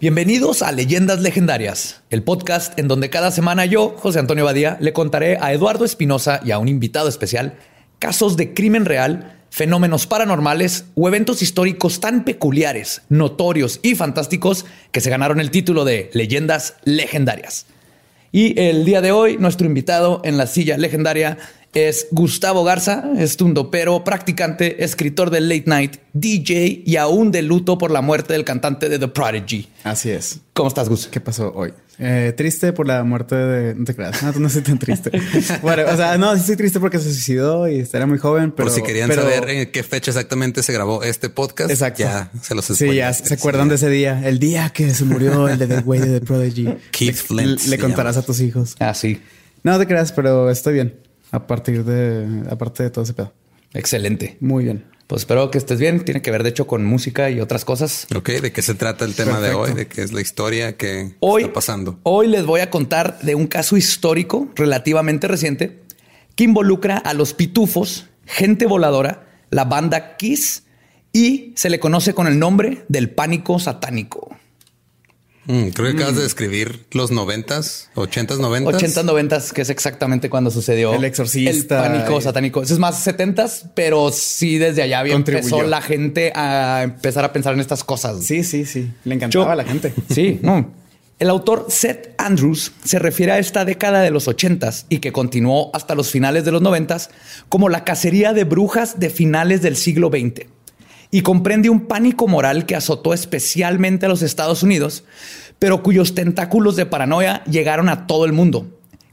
Bienvenidos a Leyendas Legendarias, el podcast en donde cada semana yo, José Antonio Badía, le contaré a Eduardo Espinosa y a un invitado especial casos de crimen real, fenómenos paranormales o eventos históricos tan peculiares, notorios y fantásticos que se ganaron el título de Leyendas Legendarias. Y el día de hoy, nuestro invitado en la silla legendaria es Gustavo Garza, es tundopero, practicante, escritor de Late Night, DJ y aún de luto por la muerte del cantante de The Prodigy. Así es. ¿Cómo estás, Gus? ¿Qué pasó hoy? Eh, triste por la muerte de... No te creas. No, no estoy tan triste. bueno, o sea, no, sí estoy triste porque se suicidó y era muy joven, pero... Por si querían pero- saber en qué fecha exactamente se grabó este podcast. Exacto. Ya se los Sí, ya se acuerdan de ese día. El día que se murió el de The Way de The Prodigy. Keith le, Flint Le, contarás llama. a tus hijos. Ah, sí. No te creas, pero estoy bien. A partir de... Aparte de todo ese pedo. Excelente. Muy bien. Pues espero que estés bien. Tiene que ver, de hecho, con música y otras cosas. Ok, ¿de qué se trata el tema Perfecto. de hoy? ¿De qué es la historia que Hoy, está pasando? hoy les voy a contar de un caso histórico relativamente reciente que involucra a los pitufos, gente voladora, la banda Kiss y se le conoce con el nombre del pánico satánico. Mm, creo que acabas de describir los noventas, ochentas, noventas. 80, 90, que es exactamente cuando sucedió El exorcista. El pánico satánico. Eso es más 70, pero sí desde allá había empezó la gente a empezar a pensar en estas cosas. Sí, sí, sí. Le encantaba Yo- a la gente. Sí, no. El autor Seth Andrews se refiere a esta década de los 80s y que continuó hasta los finales de los 90s como la cacería de brujas de finales del siglo XX y comprende un pánico moral que azotó especialmente a los Estados Unidos, pero cuyos tentáculos de paranoia llegaron a todo el mundo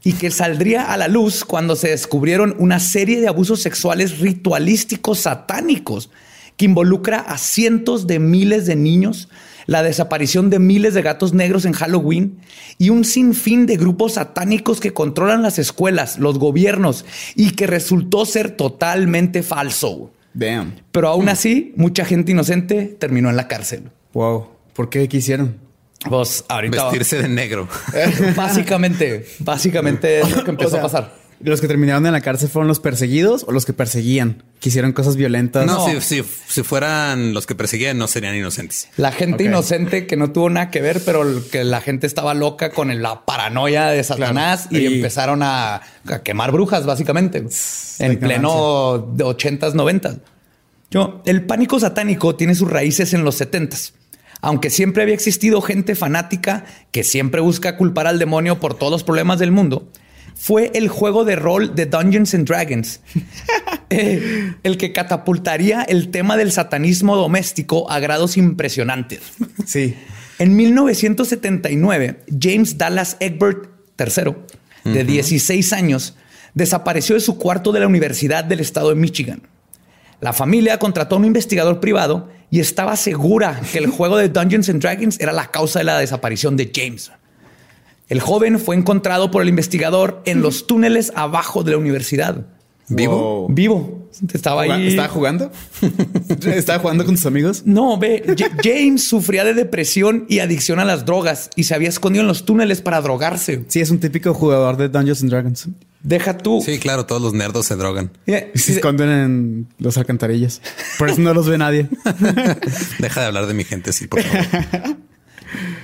y que saldría a la luz cuando se descubrieron una serie de abusos sexuales ritualísticos satánicos que involucra a cientos de miles de niños, la desaparición de miles de gatos negros en Halloween y un sinfín de grupos satánicos que controlan las escuelas, los gobiernos y que resultó ser totalmente falso. Damn. Pero aún así, mucha gente inocente terminó en la cárcel. Wow. ¿Por qué quisieron? Pues ahorita Vestirse de negro. básicamente, básicamente es lo que empezó O sea, a pasar. ¿Los que terminaron en la cárcel fueron los perseguidos o los que perseguían? Que hicieron cosas violentas. No, No. Si, si, si fueran los que perseguían, no serían inocentes. La gente inocente que no tuvo nada que ver, pero que la gente estaba loca con la paranoia de Satanás y, Y- empezaron a, a quemar brujas, básicamente, en pleno de 80s, 90s. Yo, el pánico satánico tiene sus raíces en los 70s. Aunque siempre había existido gente fanática que siempre busca culpar al demonio por todos los problemas del mundo, fue el juego de rol de Dungeons and Dragons eh, el que catapultaría el tema del satanismo doméstico a grados impresionantes. Sí. En 1979, James Dallas Egbert III, de 16 años, desapareció de su cuarto de la Universidad del estado de Michigan. La familia contrató a un investigador privado y estaba segura que el juego de Dungeons and Dragons era la causa de la desaparición de James. El joven fue encontrado por el investigador en los túneles abajo de la universidad. ¿Vivo? Wow. Vivo. Estaba ahí. ¿Estaba jugando? ¿Estaba jugando con sus amigos? No, ve, James sufría de depresión y adicción a las drogas y se había escondido en los túneles para drogarse. Sí, es un típico jugador de Dungeons and Dragons. Deja tú. Sí, claro, todos los nerdos se drogan. Mira, Y se esconden en los alcantarillas. Por eso no los ve nadie. Deja de hablar de mi gente, sí, por favor.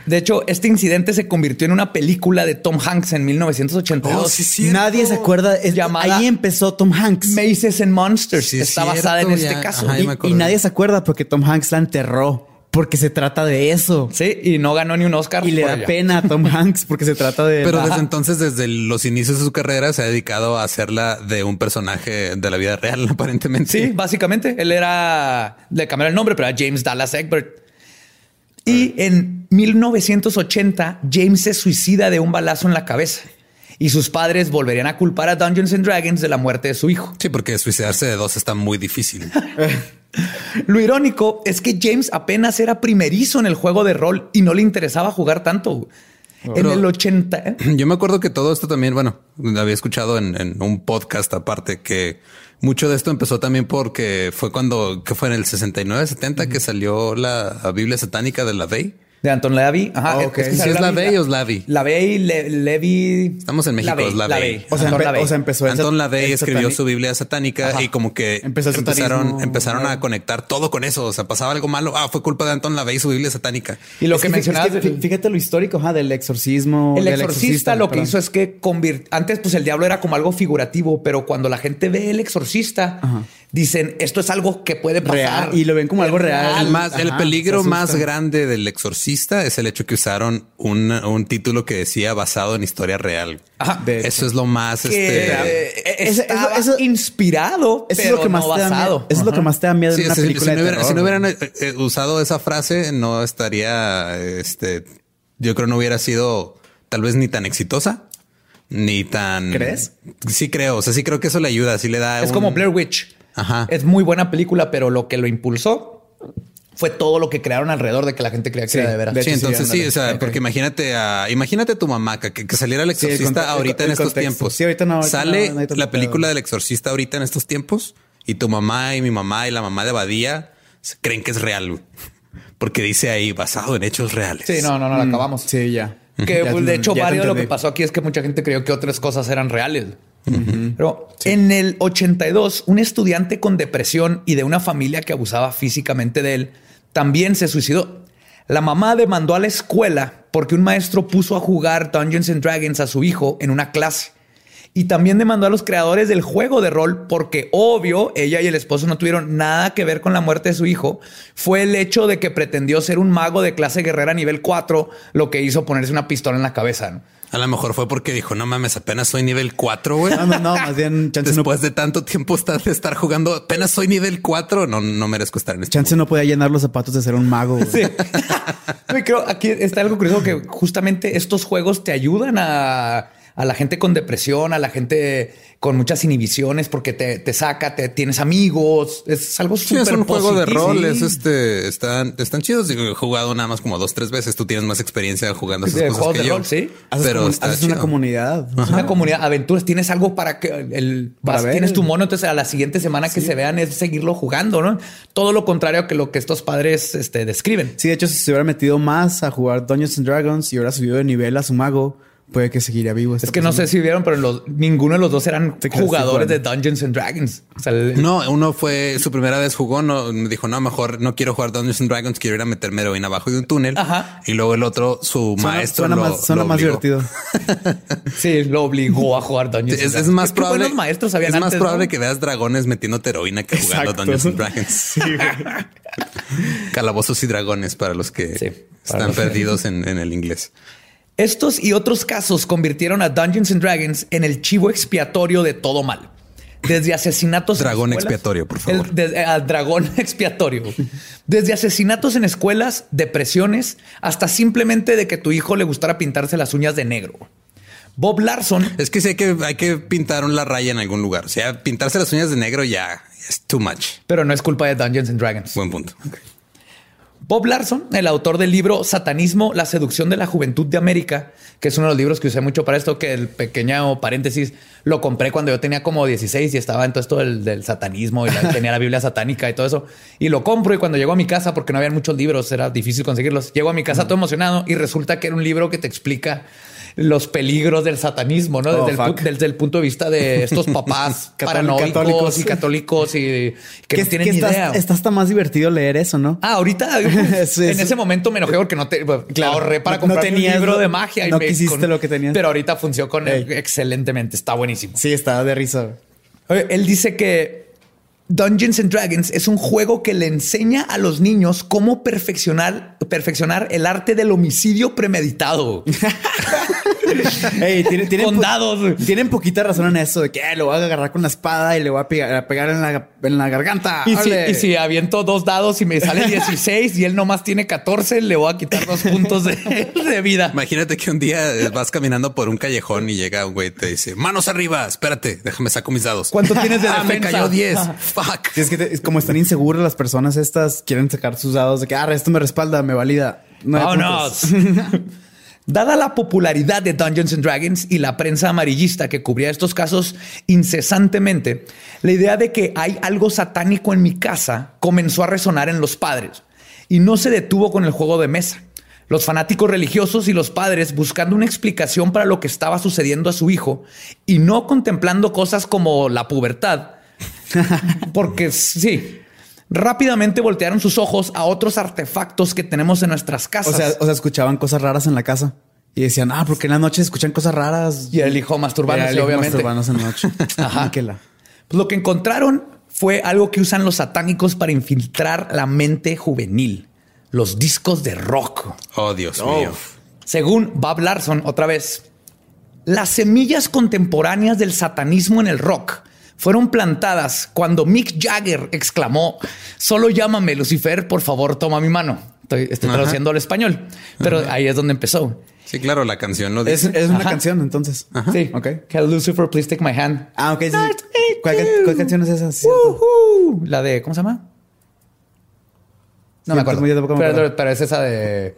De hecho, este incidente se convirtió en una película de Tom Hanks en 1982. Oh, sí, cierto. Nadie se acuerda. Es, Llamada- ahí empezó Tom Hanks. Maces and Monsters. Sí, Está basada en este caso. Ajá, y, nadie se acuerda porque Tom Hanks la enterró. Porque se trata de eso. Sí, y no ganó ni un Oscar. Y le da ella. pena a Tom Hanks porque se trata de... Pero desde entonces, desde los inicios de su carrera, se ha dedicado a hacerla de un personaje de la vida real, aparentemente. Sí, básicamente. Él era. Le cambiaron el nombre, pero era James Dallas Egbert. Y en 1980, James se suicida de un balazo en la cabeza. Y sus padres volverían a culpar a Dungeons and Dragons de la muerte de su hijo. Sí, porque suicidarse de dos está muy difícil. Lo irónico es que James apenas era primerizo en el juego de rol y no le interesaba jugar tanto. En el 80. ¿eh? Yo me acuerdo que todo esto también, bueno, había escuchado en, en, un podcast aparte que mucho de esto empezó también porque fue cuando, que fue en el 69, 70 que salió la Biblia satánica de la Vey. De Anton Levy. Ajá. Oh, okay. es, la Lavey o es Lavey? Lavey, Le, Levi. Estamos en México, es Lavey. O, sea, o sea, empezó Anton Lavey escribió su Biblia satánica y como que empezaron, empezaron a conectar todo con eso. O sea, pasaba algo malo. Ah, fue culpa de Anton Lavey su Biblia satánica. Y lo que, mencionabas. fíjate lo histórico del exorcismo. El exorcista lo que hizo es que antes, pues el diablo era como algo figurativo, pero cuando la gente ve el exorcista, dicen esto es algo que puede pasar y lo ven como algo real. El, más, el peligro más grande del es el hecho que usaron un, un título que decía basado en historia real. eso es lo más este, eso, inspirado, eso es lo que más basado. eso es lo que más te da miedo en una película. Si, no, hubieran eh, eh, usado esa frase, no estaría, este, yo creo no hubiera sido tal vez ni tan exitosa ni tan. ¿Crees? Sí creo. O sea, sí creo que eso le ayuda. Sí le da. Es como Blair Witch. Ajá. Es muy buena película, pero lo que lo impulsó fue todo lo que crearon alrededor de que la gente creía que era de veras. sí, entonces sí, o sea, porque imagínate a, imagínate a tu mamá que, saliera el exorcista ahorita en estos tiempos. Sí, ahorita no. Sale la película del exorcista ahorita en estos tiempos y tu mamá y mi mamá y la mamá de Badía creen que es real, porque dice ahí basado en hechos reales. Sí, no, no, no, la mm, acabamos. Sí, ya. Que de hecho, varios de lo que pasó aquí es que mucha gente creyó que otras cosas eran reales. Pero en el 82, un estudiante con depresión y de una familia que abusaba físicamente de él también se suicidó. La mamá demandó a la escuela porque un maestro puso a jugar Dungeons Dragons a su hijo en una clase. Y también demandó a los creadores del juego de rol porque, obvio, ella y el esposo no tuvieron nada que ver con la muerte de su hijo. Fue el hecho de que pretendió ser un mago de clase guerrera nivel 4 lo que hizo ponerse una pistola en la cabeza. A lo mejor fue porque dijo, no mames, apenas soy nivel 4, güey. No, no, no, más bien chance Después de tanto tiempo estar, de estar jugando, apenas soy nivel 4, no, no merezco estar en este Chance no podía llenar los zapatos de ser un mago. Sí. creo aquí está algo curioso que justamente estos juegos te ayudan a a la gente con depresión, a la gente con muchas inhibiciones porque te, te saca, te tienes amigos. Es algo súper sí, es un juego de rol. Es este, están, están chidos. He jugado nada más como dos, tres veces. Tú tienes más experiencia jugando esas cosas que yo. sí. Pero es una comunidad. Es una comunidad, aventuras. Tienes algo para que el tienes tu mono. Entonces a la siguiente semana que se vean es seguirlo jugando, ¿no? Todo lo contrario que lo que estos padres este, describen. Sí, de hecho, si se hubiera metido más a jugar Dungeons and Dragons y hubiera subido de nivel a su mago, puede que seguiría vivo. Es que no sé si vieron, pero los, ninguno de los dos eran jugadores de Dungeons and Dragons. No, uno fue su primera vez jugó, no dijo, no, mejor no quiero jugar Dungeons and Dragons, quiero ir a meterme heroína abajo de un túnel. Ajá. Y luego el otro, su maestro suena lo, más, suena más divertido. sí, lo obligó a jugar Dungeons. Es, es más probable. maestros habían es más probable que veas dragones metiendo heroína que jugando Dungeons and Dragons. Calabozos y dragones para los que están perdidos en el inglés. Estos y otros casos convirtieron a Dungeons and Dragons en el chivo expiatorio de todo mal. Desde asesinatos. Dragón expiatorio, por favor. El, dragón expiatorio. Desde asesinatos en escuelas, depresiones, hasta simplemente de que tu hijo le gustara pintarse las uñas de negro. Bob Larson. Es que sé que hay que pintar una raya en algún lugar. O sea, pintarse las uñas de negro ya es too much. Pero no es culpa de Dungeons and Dragons. Buen punto. Bob Larson, el autor del libro Satanismo, la seducción de la juventud de América, que es uno de los libros que usé mucho para esto, que el pequeño paréntesis lo compré cuando yo tenía como 16 y estaba en todo esto del, satanismo y tenía la Biblia satánica y todo eso. Y lo compro y cuando llego a mi casa, porque no había muchos libros, era difícil conseguirlos, llego a mi casa todo emocionado y resulta que era un libro que te explica los peligros del satanismo, ¿no? Desde, oh, el, desde, el, punto de vista de estos papás paranoicos y católicos y que no tienen idea. Está hasta más divertido leer eso, ¿no? Ah, ahorita en ese momento me enojé porque no te ahorré para comprar un libro de magia. Y no quisiste lo que tenías. Pero ahorita funcionó con excelentemente. Está buenísimo. Sí, está de risa. Él dice que Dungeons and Dragons es un juego que le enseña a los niños cómo perfeccionar, perfeccionar el arte del homicidio premeditado. tienen, Tienen poquita razón en eso de que lo voy a agarrar con la espada y le voy a pegar, en, la, garganta. Y si, aviento dos dados y me sale 16 y él nomás tiene 14, le voy a quitar dos puntos de, vida. Imagínate que un día vas caminando por un callejón y llega un güey y te dice manos arriba. Espérate, déjame saco mis dados. ¿Cuánto tienes de ah, defensa? me cayó 10. Es que como están inseguras las personas estas, quieren sacar sus dados de que, ah, esto me respalda, me valida. No, no. Dada la popularidad de Dungeons and Dragons y la prensa amarillista que cubría estos casos incesantemente, la idea de que hay algo satánico en mi casa comenzó a resonar en los padres y no se detuvo con el juego de mesa. Los fanáticos religiosos y los padres buscando una explicación para lo que estaba sucediendo a su hijo y no contemplando cosas como la pubertad. Porque sí, rápidamente voltearon sus ojos a otros artefactos que tenemos en nuestras casas. O sea, o sea, escuchaban cosas raras en la casa y decían, ah, porque en la noche escuchan cosas raras. y el hijo masturbándose, Era el hijo obviamente. masturbándose en la noche. Ajá. Pues lo que encontraron fue algo que usan los satánicos para infiltrar la mente juvenil, los discos de rock. Oh, Dios mío. Según Bob Larson, otra vez, las semillas contemporáneas del satanismo en el rock fueron plantadas cuando Mick Jagger exclamó, solo llámame Lucifer, por favor, toma mi mano. Estoy, traduciendo al español, pero ahí es donde empezó. Sí, claro, la canción lo Es, dice. es una Ajá. canción, entonces. Sí, Ok. Can Lucifer please take my hand? Ah, ok. sí. ¿Cuál, canción es esa? La de, ¿cómo se llama? No Sí, me acuerdo. yo tampoco me pero, acuerdo. pero es esa de.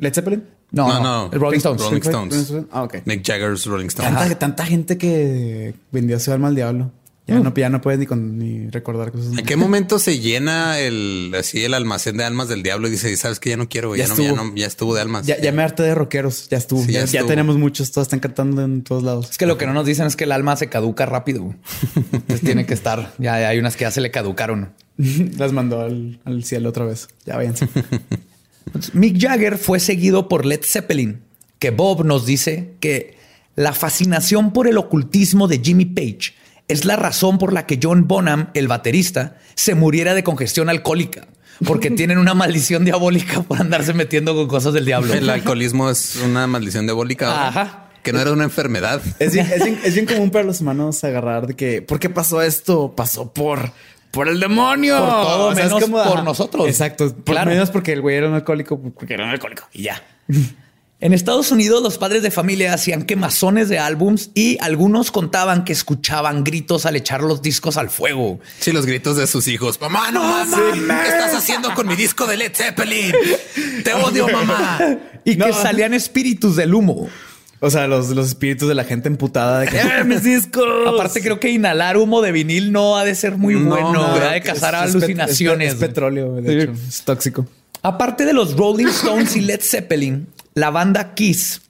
¿Led Zeppelin? No, No, no, el Rolling Stones. Rolling. Stones. Ah, ok. Mick Jagger's Rolling Stones. Tanta, tanta gente que vendió su alma al diablo. Ya, no, ya no puedes ni, con, ni recordar cosas. ¿En qué momento se llena el así el almacén de almas del diablo y dice, sabes que ya no quiero, Ya ya, no, ya, estuvo. no- ya estuvo de almas? Ya, ya me harté de rockeros. Ya estuvo. Sí, ya ya, ya estuvo. tenemos muchos. Todos están cantando en todos lados. Es que lo que no nos dicen es que el alma se caduca rápido. Entonces tiene que estar. Ya hay unas que ya se le caducaron. Las mandó al, al cielo otra vez. Ya váyanse. Mick Jagger fue seguido por Led Zeppelin, que Bob nos dice que la fascinación por el ocultismo de Jimmy Page es la razón por la que John Bonham, el baterista, se muriera de congestión alcohólica, porque tienen una maldición diabólica por andarse metiendo con cosas del diablo. El alcoholismo es una maldición diabólica. Ajá. Que no era una enfermedad. Es bien, es, bien, es bien común para los humanos agarrar de que, ¿por qué pasó esto? Pasó por, por el demonio. Por todo menos por ajá. nosotros. Exacto. Por Claro. menos porque el güey era un alcohólico, porque era un alcohólico y ya. En Estados Unidos, los padres de familia hacían quemazones de álbums y algunos contaban que escuchaban gritos al echar los discos al fuego. Sí, los gritos de sus hijos. Mamá, no, mames. ¿Qué estás haciendo con mi disco de Led Zeppelin? Te odio, mamá. Y No. que salían espíritus del humo. O sea, los, los espíritus de la gente emputada de que ¡Eh, mis discos. Aparte, creo que inhalar humo de vinil no ha de ser muy No, bueno, no, ¿verdad? de cazar es alucinaciones. Es, es petróleo, de Sí. hecho. Es tóxico. Aparte de los Rolling Stones y Led Zeppelin, la banda Kiss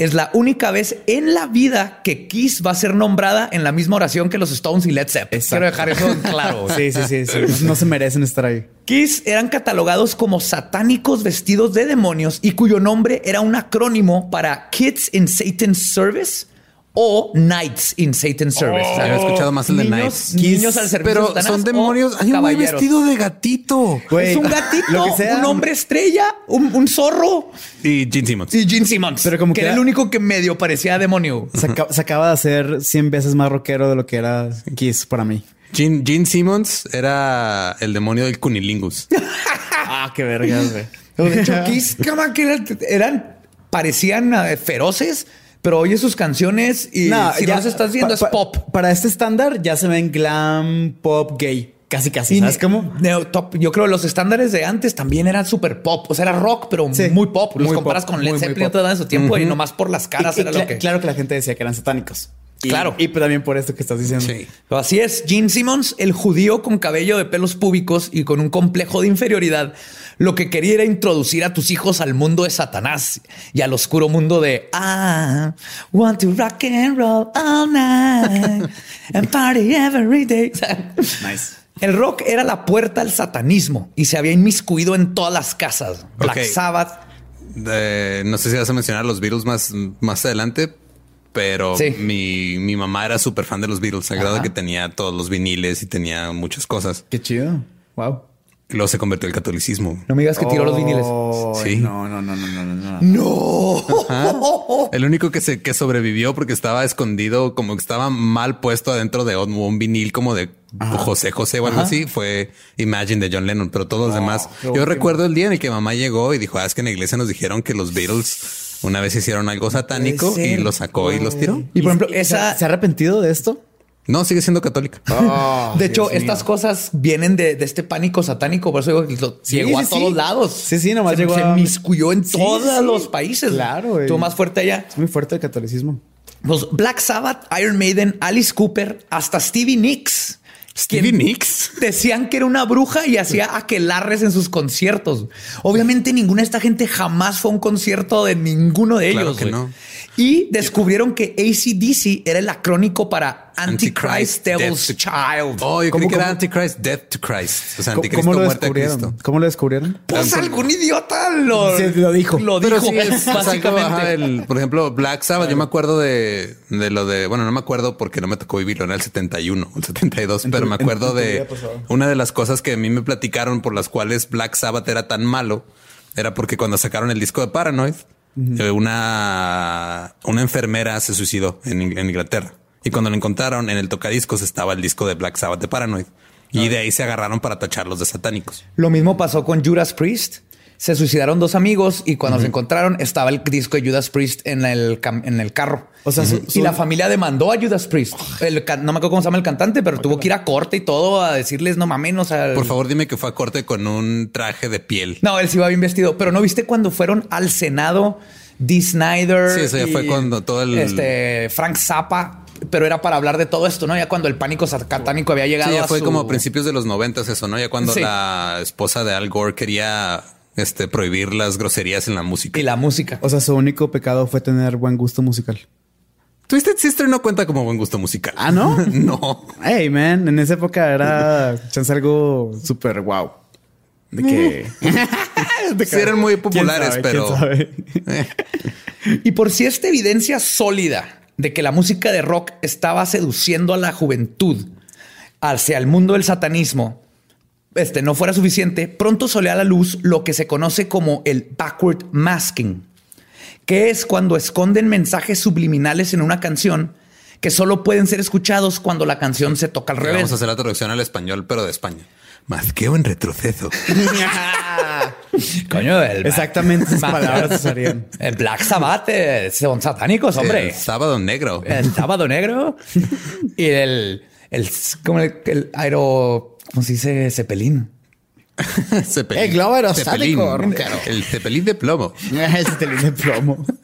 es la única vez en la vida que Kiss va a ser nombrada en la misma oración que los Stones y Led Zeppelin. Quiero dejar eso en claro. Sí, sí, sí, sí. No se merecen estar ahí. Kiss eran catalogados como satánicos vestidos de demonios y cuyo nombre era un acrónimo para Kids in Satan's Service o Knights in Satan's Service. Oh, había escuchado más el de Knights. Niños al servicio Pero son demonios. Hay un güey vestido de gatito. Güey, es un gatito, lo que sea. un hombre estrella, un, un zorro Y Gene Simmons. y Gene Simmons. Pero como que que era era- el único que medio parecía demonio. Se, acaba, se acaba de hacer 100 veces más rockero de lo que era Kiss para mí. Gene, Gene Simmons era el demonio del cunilingus. Ah, qué vergas, güey. De hecho, Kiss, cama, que eran, eran- parecían eh, feroces, pero oye sus canciones y si no los estás viendo pa- es pop. Para este estándar ya se ven glam, pop, gay. Casi, casi. Y ¿Sabes cómo? neo- top- yo creo que los estándares de antes también eran súper pop. O sea, era rock, pero Sí. muy pop. Los Muy comparas pop, con Led Zeppelin de su tiempo y nomás por las caras Y- y era lo que. Claro que la gente decía que eran satánicos. Y- Claro. Y, también por esto que estás diciendo. Sí. Pero así es, Gene Simmons, el judío con cabello de pelos públicos y con un complejo de inferioridad, lo que quería era introducir a tus hijos al mundo de Satanás y al oscuro mundo de I want to rock and roll all night and party every day. Nice. El rock era la puerta al satanismo y se había inmiscuido en todas las casas. Black. Sabbath. Eh, no sé si vas a mencionar los Beatles más, más adelante, pero Sí. mi, mi mamá era súper fan de los Beatles, al grado que tenía todos los viniles y tenía muchas cosas. Qué chido. Wow. Luego se convirtió al catolicismo. No me digas que tiró los viniles. Sí. No, no, no, no, no, no. no. El único que se que sobrevivió porque estaba escondido, como que estaba mal puesto adentro de un, un vinil como de José José o algo así, fue Imagine de John Lennon, pero todos los demás. qué Yo último. recuerdo el día en el que mamá llegó y dijo, ah, es que en la iglesia nos dijeron que los Beatles una vez hicieron algo satánico y los sacó y los tiró. Y por ejemplo, ¿Se- esa ¿Se ha arrepentido de esto? No, sigue siendo católica. Oh, de hecho, Dios mío. estas cosas vienen de, de este pánico satánico. Por eso digo que lo- Sí, llegó a todos sí. lados. Sí, sí, nomás se, llegó se a- miscuyó en todos los países. Claro. Estuvo más fuerte allá. Es muy fuerte el catolicismo. Pues Black Sabbath, Iron Maiden, Alice Cooper, hasta Stevie Nicks. Stevie Nicks. Decían que era una bruja y hacía aquelarres en sus conciertos. Obviamente ninguna de esta gente jamás fue a un concierto de ninguno de Claro ellos. que no. Y descubrieron que ACDC era el acrónico para Antichrist Antichrist, Devil's Death Child. Oh, yo ¿Cómo, creí que era? Antichrist, Death to Christ. O sea, ¿Cómo, Anticristo, cómo lo muerte a Cristo. descubrieron? ¿Cómo lo descubrieron? Pues algún idiota lo, Sí, lo dijo. Lo dijo, sí, es, básicamente. ajá, el- por ejemplo, Black Sabbath, yo me acuerdo de, de lo de, bueno, no me acuerdo porque no me tocó vivirlo, era el 71, el 72, En pero tu- me acuerdo de una de las cosas que a mí me platicaron por las cuales Black Sabbath era tan malo, era porque cuando sacaron el disco de Paranoid, eh, una, una enfermera se suicidó en, In- en Inglaterra. Y cuando lo encontraron en el tocadiscos estaba el disco de Black Sabbath de Paranoid. Y de ahí se agarraron para tacharlos de satánicos. Lo mismo pasó con Judas Priest. Se suicidaron dos amigos y cuando se encontraron estaba el disco de Judas Priest en el, en el carro. O sea, su- y la familia demandó a Judas Priest. El no me acuerdo cómo se llama el cantante, pero tuvo que ir a corte y todo a decirles no mames, o sea, Por favor, dime que fue a corte con un traje de piel. No, él sí iba bien vestido, pero no viste cuando fueron al Senado Dee Snyder. Sí, eso ya fue cuando todo el- este Frank Zappa, pero era para hablar de todo esto, ¿no? Ya cuando el pánico satánico había llegado Sí, ya a fue su- como a principios de los noventas eso, ¿no? Ya cuando Sí. la esposa de Al Gore quería este, prohibir las groserías en la música. y la música. O sea, su único pecado fue tener buen gusto musical. Twisted Sister no cuenta como buen gusto musical. Ah, ¿no? no. Hey, man, en esa época era chance algo súper wow. De que... de Sí, eran muy ¿Quién populares, sabe? pero-. Y por si esta evidencia sólida de que la música de rock estaba seduciendo a la juventud hacia el mundo del satanismo, este no fuera suficiente, pronto salió a la luz lo que se conoce como el backward masking, que es cuando esconden mensajes subliminales en una canción que solo pueden ser escuchados cuando la canción se toca al Vamos a revés. hacer la traducción al español, pero de España. Mazqueo en retroceso. Coño, el Exactamente esas palabras usarían. El Black Sabbath eh, son satánicos, hombre. El sábado negro. el sábado negro y el, el, como el, el aero, ¿cómo se dice? Cepelín. Cepelín. El globo aerostático, Cepelín. El cepelín de plomo. Ese telín de plomo.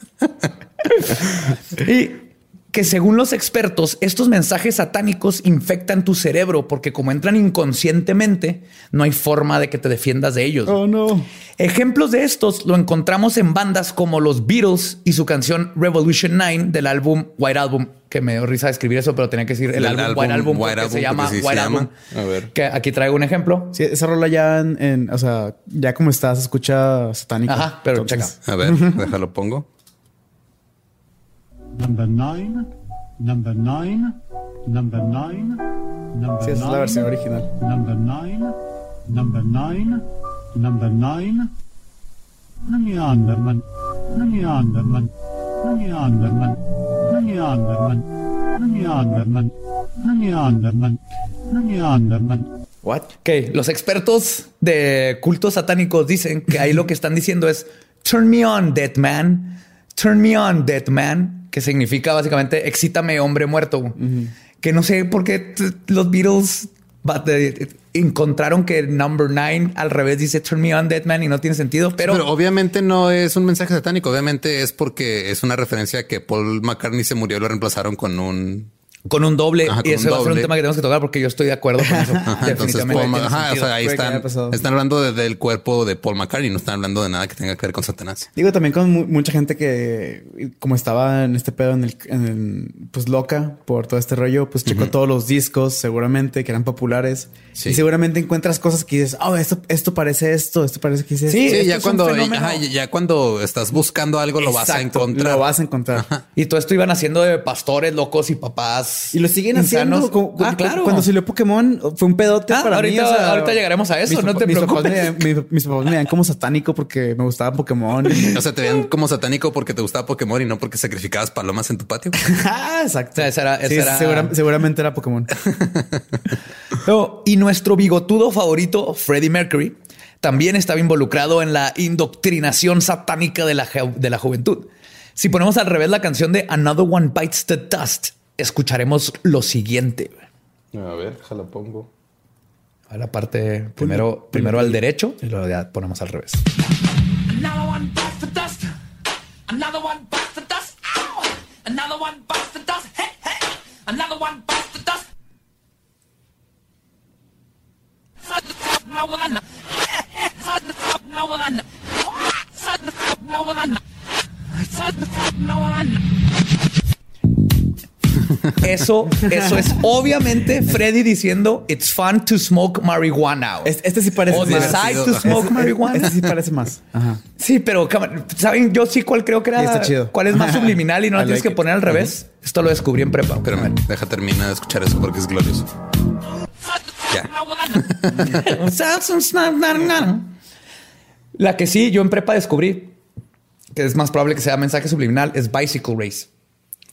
Y que según los expertos, estos mensajes satánicos infectan tu cerebro porque como entran inconscientemente, no hay forma de que te defiendas de ellos. Oh, no. Ejemplos de estos lo encontramos en bandas como los Beatles y su canción Revolution 9 del álbum White Album, que me dio risa escribir eso, pero tenía que decir el álbum, álbum White Album White Album, se llama se White llama. Album. A ver. Que aquí traigo un ejemplo. Sí, esa rola ya en, en- o sea, ya como está, se escucha satánico. Ajá, pero Entonces, checa. A ver, déjalo pongo. Number nine, number nine, number nine, number Sí, esa es la nine, versión original. Number nine, number nine, number nine. Nanny Anderman, Nanny Anderman, Nanny Anderman, Nanny Anderman, Nanny Anderman, Nanny Anderman, Nanny Anderman. What? Que los expertos de cultos satánicos dicen que ahí lo que están diciendo es turn me on, dead man, turn me on, dead man, que significa básicamente excítame, hombre muerto. Que no sé por qué los Beatles encontraron que number nine al revés dice turn me on, dead man y no tiene sentido, pero, Pero, obviamente no es un mensaje satánico. Obviamente es porque es una referencia a que Paul McCartney se murió y lo reemplazaron con un. Con un doble Ajá, con y ese va a ser un tema que tenemos que tocar porque yo estoy de acuerdo con eso. Ajá, entonces Paul ajá, o sea, ahí están, están hablando de- del cuerpo de Paul McCartney, no están hablando de nada que tenga que ver con Satanás. Digo, también con mu- mucha gente que, como estaba en este pedo, en el, en el- pues loca por todo este rollo, pues checó todos los discos, seguramente, que eran populares. Sí. Y seguramente encuentras cosas que dices, oh, esto, esto parece esto, esto parece que dice Sí, esto". Sí, ya cuando, ajá, ya cuando estás buscando algo lo vas a encontrar. Lo vas a encontrar. Y todo esto iban haciendo de pastores locos y papás. Y lo siguen insanos. haciendo. Como- ah, claro. Cuando salió Pokémon fue un pedote Ah, para ahorita- mí. o sea, ahorita llegaremos a eso, mis no papás- te mis papás preocupes. me- mis, mis papás me veían como satánico porque me gustaba Pokémon. O sea, te veían como satánico porque te gustaba Pokémon y no porque sacrificabas palomas en tu patio. ah, exacto. O sea, esa era- esa Sí, era- segura- seguramente era Pokémon. No, y nuestro bigotudo favorito, Freddie Mercury, también estaba involucrado en la indoctrinación satánica de la, de la juventud. Si ponemos al revés la canción de Another One Bites the Dust, escucharemos lo siguiente. A ver, déjala pongo. A la parte primero, primero al derecho y luego ya ponemos al revés. Eso, eso es obviamente Freddy diciendo it's fun to smoke marijuana. Es- Este sí parece O más. decide to smoke Este- marijuana. Este sí parece más. Ajá. Sí, pero saben, yo sí cuál creo que era, está chido. cuál es más subliminal y no I lo tienes like que it. poner al revés. Esto lo descubrí en prepa. Espérame, deja terminar de escuchar eso porque es glorioso. Ya. La que sí, yo en prepa descubrí que es más probable que sea mensaje subliminal es bicycle race.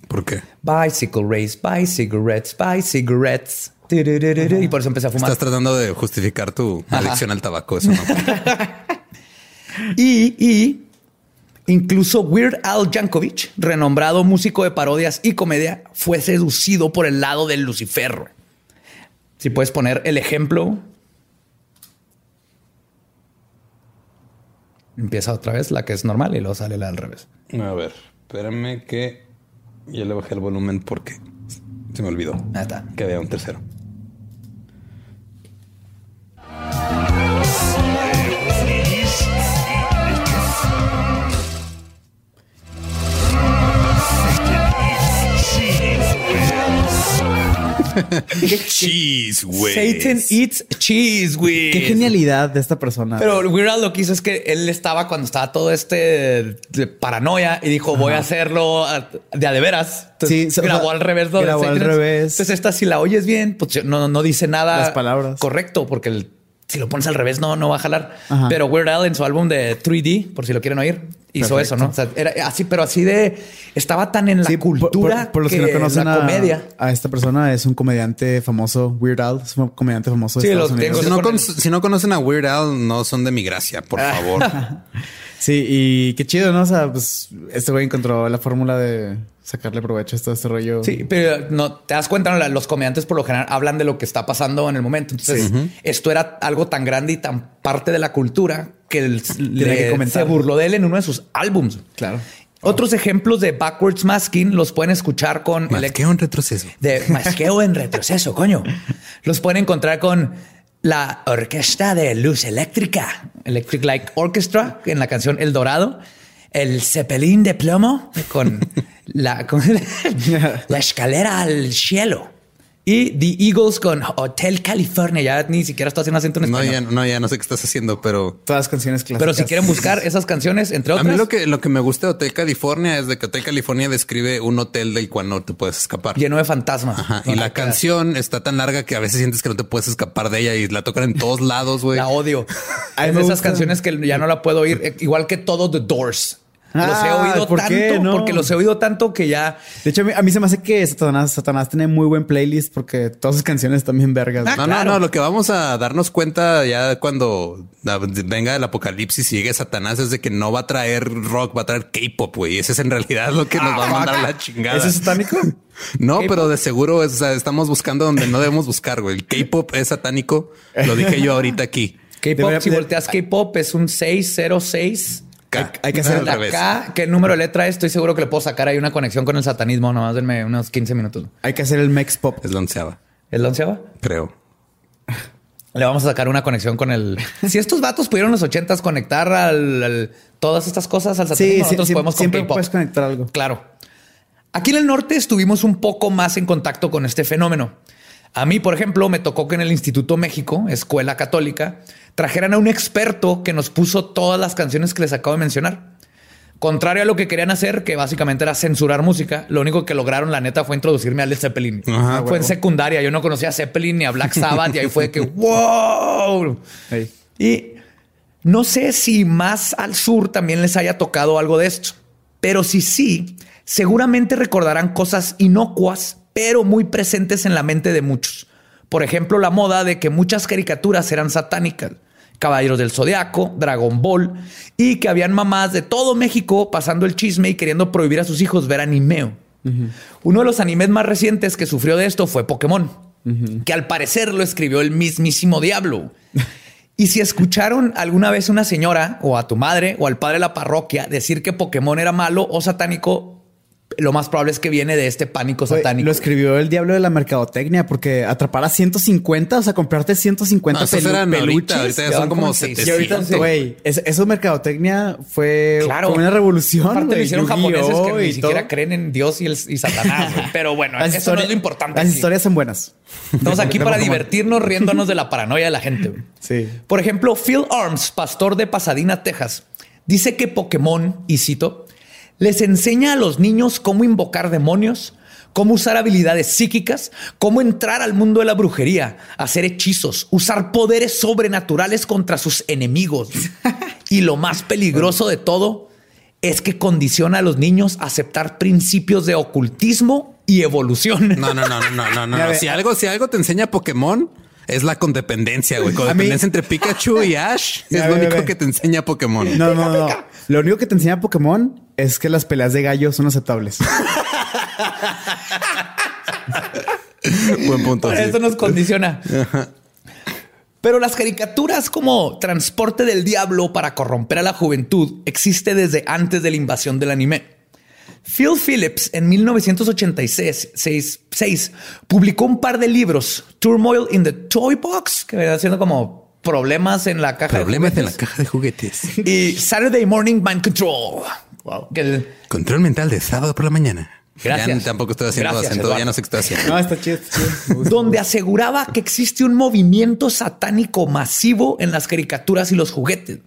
¿Por qué? Bicycle race, buy cigarettes, buy cigarettes. Y por eso empecé a fumar. Estás tratando de justificar tu adicción al tabaco. Eso no. Y, y incluso Weird Al Yankovic, renombrado músico de parodias y comedia, fue seducido por el lado del Lucifer. Si puedes poner el ejemplo. Empieza otra vez la que es normal y luego sale la al revés. A ver, espérame que ya le bajé el volumen porque se me olvidó está. que había un tercero. Cheese, güey. Satan eats cheese, güey. Qué genialidad de esta persona. Pero Weird Al lo que hizo es que él estaba cuando estaba todo este de paranoia y dijo voy a hacerlo de a de veras. Sí, Entonces, o sea, grabó al revés. grabó al revés. Entonces esta si la oyes bien, pues no, no dice nada. Las palabras. Correcto, porque el- si lo pones al revés no, no va a jalar. Ajá. Pero Weird Al en su álbum de 3D, por si lo quieren oír, hizo Perfecto. eso, ¿no? O sea, era así, pero así de estaba tan en la Sí, cultura por, por los que, no conocen la a, comedia. a esta persona, es un comediante famoso, Weird Al, es un comediante famoso de Sí, Estados los Unidos. tengo. Si no, con con- el- si no conocen a Weird Al, no son de mi gracia, por favor. Sí, y qué chido, ¿no? O sea, pues este güey encontró la fórmula de sacarle provecho a todo este rollo. Sí, pero no te das cuenta, ¿no? los comediantes por lo general hablan de lo que está pasando en el momento. Entonces, esto era algo tan grande y tan parte de la cultura que, el- le- que se burló de él en uno de sus álbums. Claro. Otros ejemplos de backwards masking los pueden escuchar con que un retroceso. de masqueo en retroceso, coño. Los pueden encontrar con la Orquesta de Luz Eléctrica, Electric Light Orchestra, en la canción El Dorado, el Cepelín de Plomo, con la, escalera al cielo. Y The Eagles con Hotel California. Ya ni siquiera estoy haciendo acento en No español. ya, no, ya no sé qué estás haciendo, pero Todas las canciones clásicas. Pero si quieren buscar esas canciones, entre a otras. mí lo que, lo que me gusta de Hotel California es de que Hotel California describe un hotel del cual no te puedes escapar. Lleno de fantasmas. Ajá, No, y la no, canción está tan larga que a veces sientes que no te puedes escapar de ella y la tocan en todos lados, güey. La odio. A es de esas canciones que ya no la puedo oír. Igual que todo The Doors. Los he Ah, oído ¿por tanto qué? No. porque los he oído tanto que ya De hecho, a mí, a mí se me hace que Satanás, Satanás tiene muy buen playlist porque todas sus canciones bien vergas. Ah, No, claro. no, no. Lo que vamos a darnos cuenta ya cuando ah, venga el apocalipsis y llegue Satanás es de que no va a traer rock, va a traer K-pop, güey. Ese es en realidad lo que nos va a mandar la chingada. ¿Eso es satánico? No, pero de seguro es- o sea, estamos buscando donde no debemos buscar, güey. El K-pop es satánico. Lo dije yo ahorita aquí. K-pop, si volteas K-pop es un 606. K. hay que hacer La revés. K, ¿qué número de letra es? Estoy seguro que le puedo sacar ahí una conexión con el satanismo. Nomás denme unos 15 minutos. Hay que hacer el Mex Pop. Es la onceava, ¿Es la onceava? creo. Le vamos a sacar una conexión con el. Si estos vatos pudieron en los ochentas conectar al, al- todas estas cosas al satanismo, Sí, nosotros sí, podemos con siempre puedes conectar algo. Claro. Aquí en el norte estuvimos un poco más en contacto con este fenómeno. A mí, por ejemplo, me tocó que en el Instituto México, escuela católica, trajeran a un experto que nos puso todas las canciones que les acabo de mencionar. Contrario a lo que querían hacer, que básicamente era censurar música, lo único que lograron, la neta, fue introducirme a Led Zeppelin. Ajá, fue en secundaria. Yo no conocía a Zeppelin ni a Black Sabbath y ahí fue que wow. Hey. Y no sé si más al sur también les haya tocado algo de esto, pero si sí, seguramente recordarán cosas inocuas, pero muy presentes en la mente de muchos. Por ejemplo, la moda de que muchas caricaturas eran satánicas. Caballeros del Zodiaco, Dragon Ball, y que habían mamás de todo México pasando el chisme y queriendo prohibir a sus hijos ver animeo. Uno de los animes más recientes que sufrió de esto fue Pokémon. que al parecer lo escribió el mismísimo diablo. Y si escucharon alguna vez una señora o a tu madre o al padre de la parroquia decir que Pokémon era malo o satánico, lo más probable es que viene de este pánico satánico. Lo escribió el diablo de la mercadotecnia porque atrapar a 150, o sea, comprarte 150 No, pelu- eran peluches. ahorita ya son como como en seis. 700. Y ahorita, Sí. güey, es- eso mercadotecnia fue, Claro. fue una revolución. Aparte lo hicieron japoneses que ni siquiera todo. creen en Dios y, el, y Satanás. Pero bueno, Las eso no es lo importante. Las aquí. historias son buenas. Estamos aquí para divertirnos riéndonos de la paranoia de la gente. Sí. Por ejemplo, Phil Arms, pastor de Pasadena, Texas, dice que Pokémon, y cito, les enseña a los niños cómo invocar demonios, cómo usar habilidades psíquicas, cómo entrar al mundo de la brujería, hacer hechizos, usar poderes sobrenaturales contra sus enemigos. y lo más peligroso de todo es que condiciona a los niños a aceptar principios de ocultismo y evolución. No, no, no, no, no, no, Si algo, si algo te enseña Pokémon, es la condependencia, güey. Codependencia entre Pikachu y Ash es lo ve, único ve. que te enseña Pokémon. No, no, no. Lo único que te enseña Pokémon es que las peleas de gallos son aceptables. Buen punto. sí. Esto nos condiciona. Pero las caricaturas como transporte del diablo para corromper a la juventud existe desde antes de la invasión del anime. Phil Phillips en 1986 seis- seis, publicó un par de libros, Turmoil in the Toy Box, que venía siendo como problemas en la caja Problemas de en la juguetes, caja de juguetes. y Saturday Morning Mind Control. Que el- Control mental de sábado por la mañana. Gracias. Ya tampoco estoy haciendo Gracias, acento, ya no sé qué estoy haciendo. No, está chido. está donde aseguraba que existe un movimiento satánico masivo en las caricaturas y los juguetes.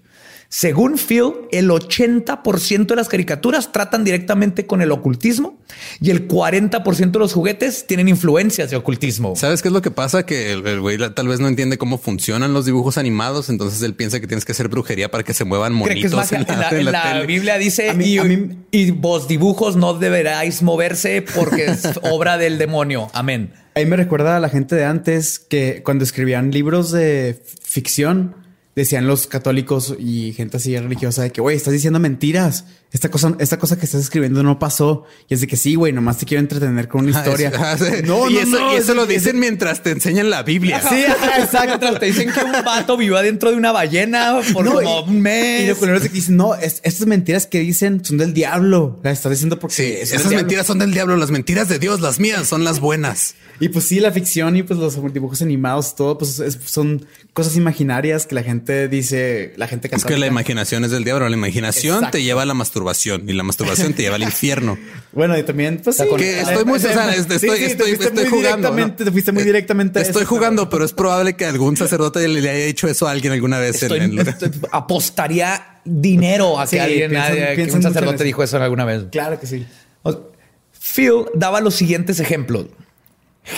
Según Phil, el 80% de las caricaturas tratan directamente con el ocultismo y el 40% de los juguetes tienen influencias de ocultismo. ¿Sabes qué es lo que pasa? Que el güey tal vez no entiende cómo funcionan los dibujos animados, entonces él piensa que tienes que hacer brujería para que se muevan Cree que es monitos en la, En la, en la en la tele. Biblia dice A mí- y, a mí- y vos dibujos no deberáis moverse porque es obra del demonio. Amén. Ahí me recuerda a la gente de antes que cuando escribían libros de ficción, decían los católicos y gente así religiosa de que, güey, estás diciendo mentiras. Esta cosa, esta cosa que estás escribiendo no pasó. Y es de que sí, güey, nomás te quiero entretener con una Ah, historia. ah, sí. No, y no, eso, no, y es- eso lo es- dicen mientras te enseñan la Biblia. Sí, ajá, exacto. Mientras te dicen que un vato vivió adentro de una ballena por No, como y- un mes. Y lo es que dicen, no, es- estas mentiras que dicen son del diablo. Las estás diciendo porque Sí, esas mentiras son del diablo, las mentiras de Dios, las mías son las buenas. Y pues sí, la ficción y pues los dibujos animados, todo, pues es- son cosas imaginarias que la gente dice, la gente Es que la católica. imaginación es del diablo. La imaginación Exacto. te lleva a la masturbación y la masturbación te lleva al infierno. Bueno, y también, pues sí. Que estoy muy- o sea, es- Sí, estoy- sí, te estoy- fuiste estoy muy jugando, directamente, ¿no? Te fuiste muy directamente. a Estoy eso, jugando, pero es probable que algún sacerdote le haya hecho eso a alguien alguna vez. en- Estoy- en- estoy- apostaría dinero a que Sí, alguien, piensan- a- que un sacerdote dijo eso alguna vez. Claro que sí. O- Phil daba los siguientes ejemplos.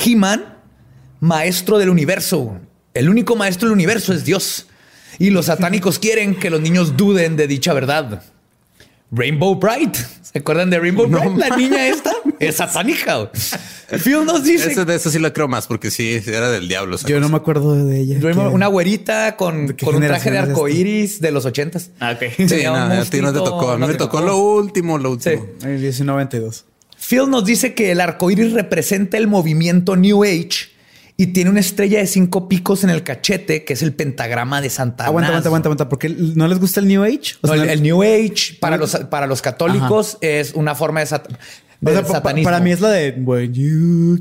He-Man, maestro del universo. El único maestro del universo es Dios. Y los satánicos quieren que los niños duden de dicha verdad. Rainbow Bright. ¿Se acuerdan de Rainbow Bright? La niña esta es satánica. Phil nos dice Eso, de eso sí lo creo más, porque sí, era del diablo. Yo no me acuerdo de ella. Una güerita con, ¿De qué con un traje de generación es arco esta? iris de los ochentas. Ah, ok. Sí, no, a ti no te tocó. A mí no me te tocó tocó. lo último, lo último. Sí. El 1992. Phil nos dice que el arco iris representa el movimiento New Age y tiene una estrella de cinco picos en el cachete, que es el pentagrama de Santa Aguanta, aguanta, aguanta, aguanta. ¿Por qué no les gusta el New Age? O No, sea, el, el New Age para los, para los católicos es una forma de, o sea, pa- para mí es la de When you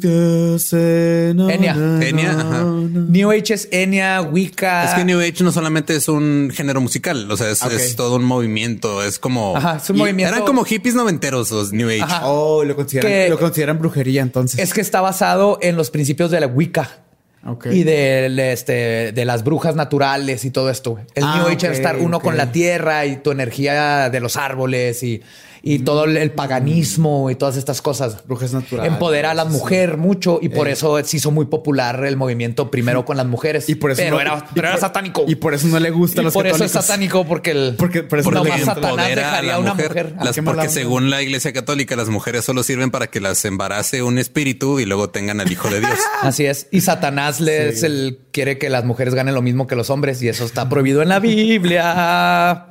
no, Enya. Enya, no, ajá. no. New Age es Enya, Wicca. Es que New Age no solamente es un género musical, o sea, es, es todo un movimiento. Es como. Ajá, es un movimiento- Eran como hippies noventeros los New Age. Ajá. Oh, lo consideran, Que- lo consideran brujería entonces. Es que está basado en los principios de la Wicca. Ok. Y de, este, de las brujas naturales y todo esto. El Ah, New Age ok, es estar uno con la tierra y tu energía de los árboles y, y todo el, paganismo y todas estas cosas. Brujas naturales. Empodera a la sí. mujer mucho y por Eh. eso se hizo muy popular el movimiento primero con las mujeres. Y por eso pero no- era, y pero era satánico. Y por eso no le gusta a los por eso es satánico porque el Porque- por eso gusta. Satanás dejaría a una mujer. Las- mala porque según la iglesia católica, las mujeres solo sirven para que las embarace un espíritu y luego tengan al hijo de Dios. Así es. Y Satanás le es el quiere que las mujeres ganen lo mismo que los hombres y eso está prohibido en la Biblia.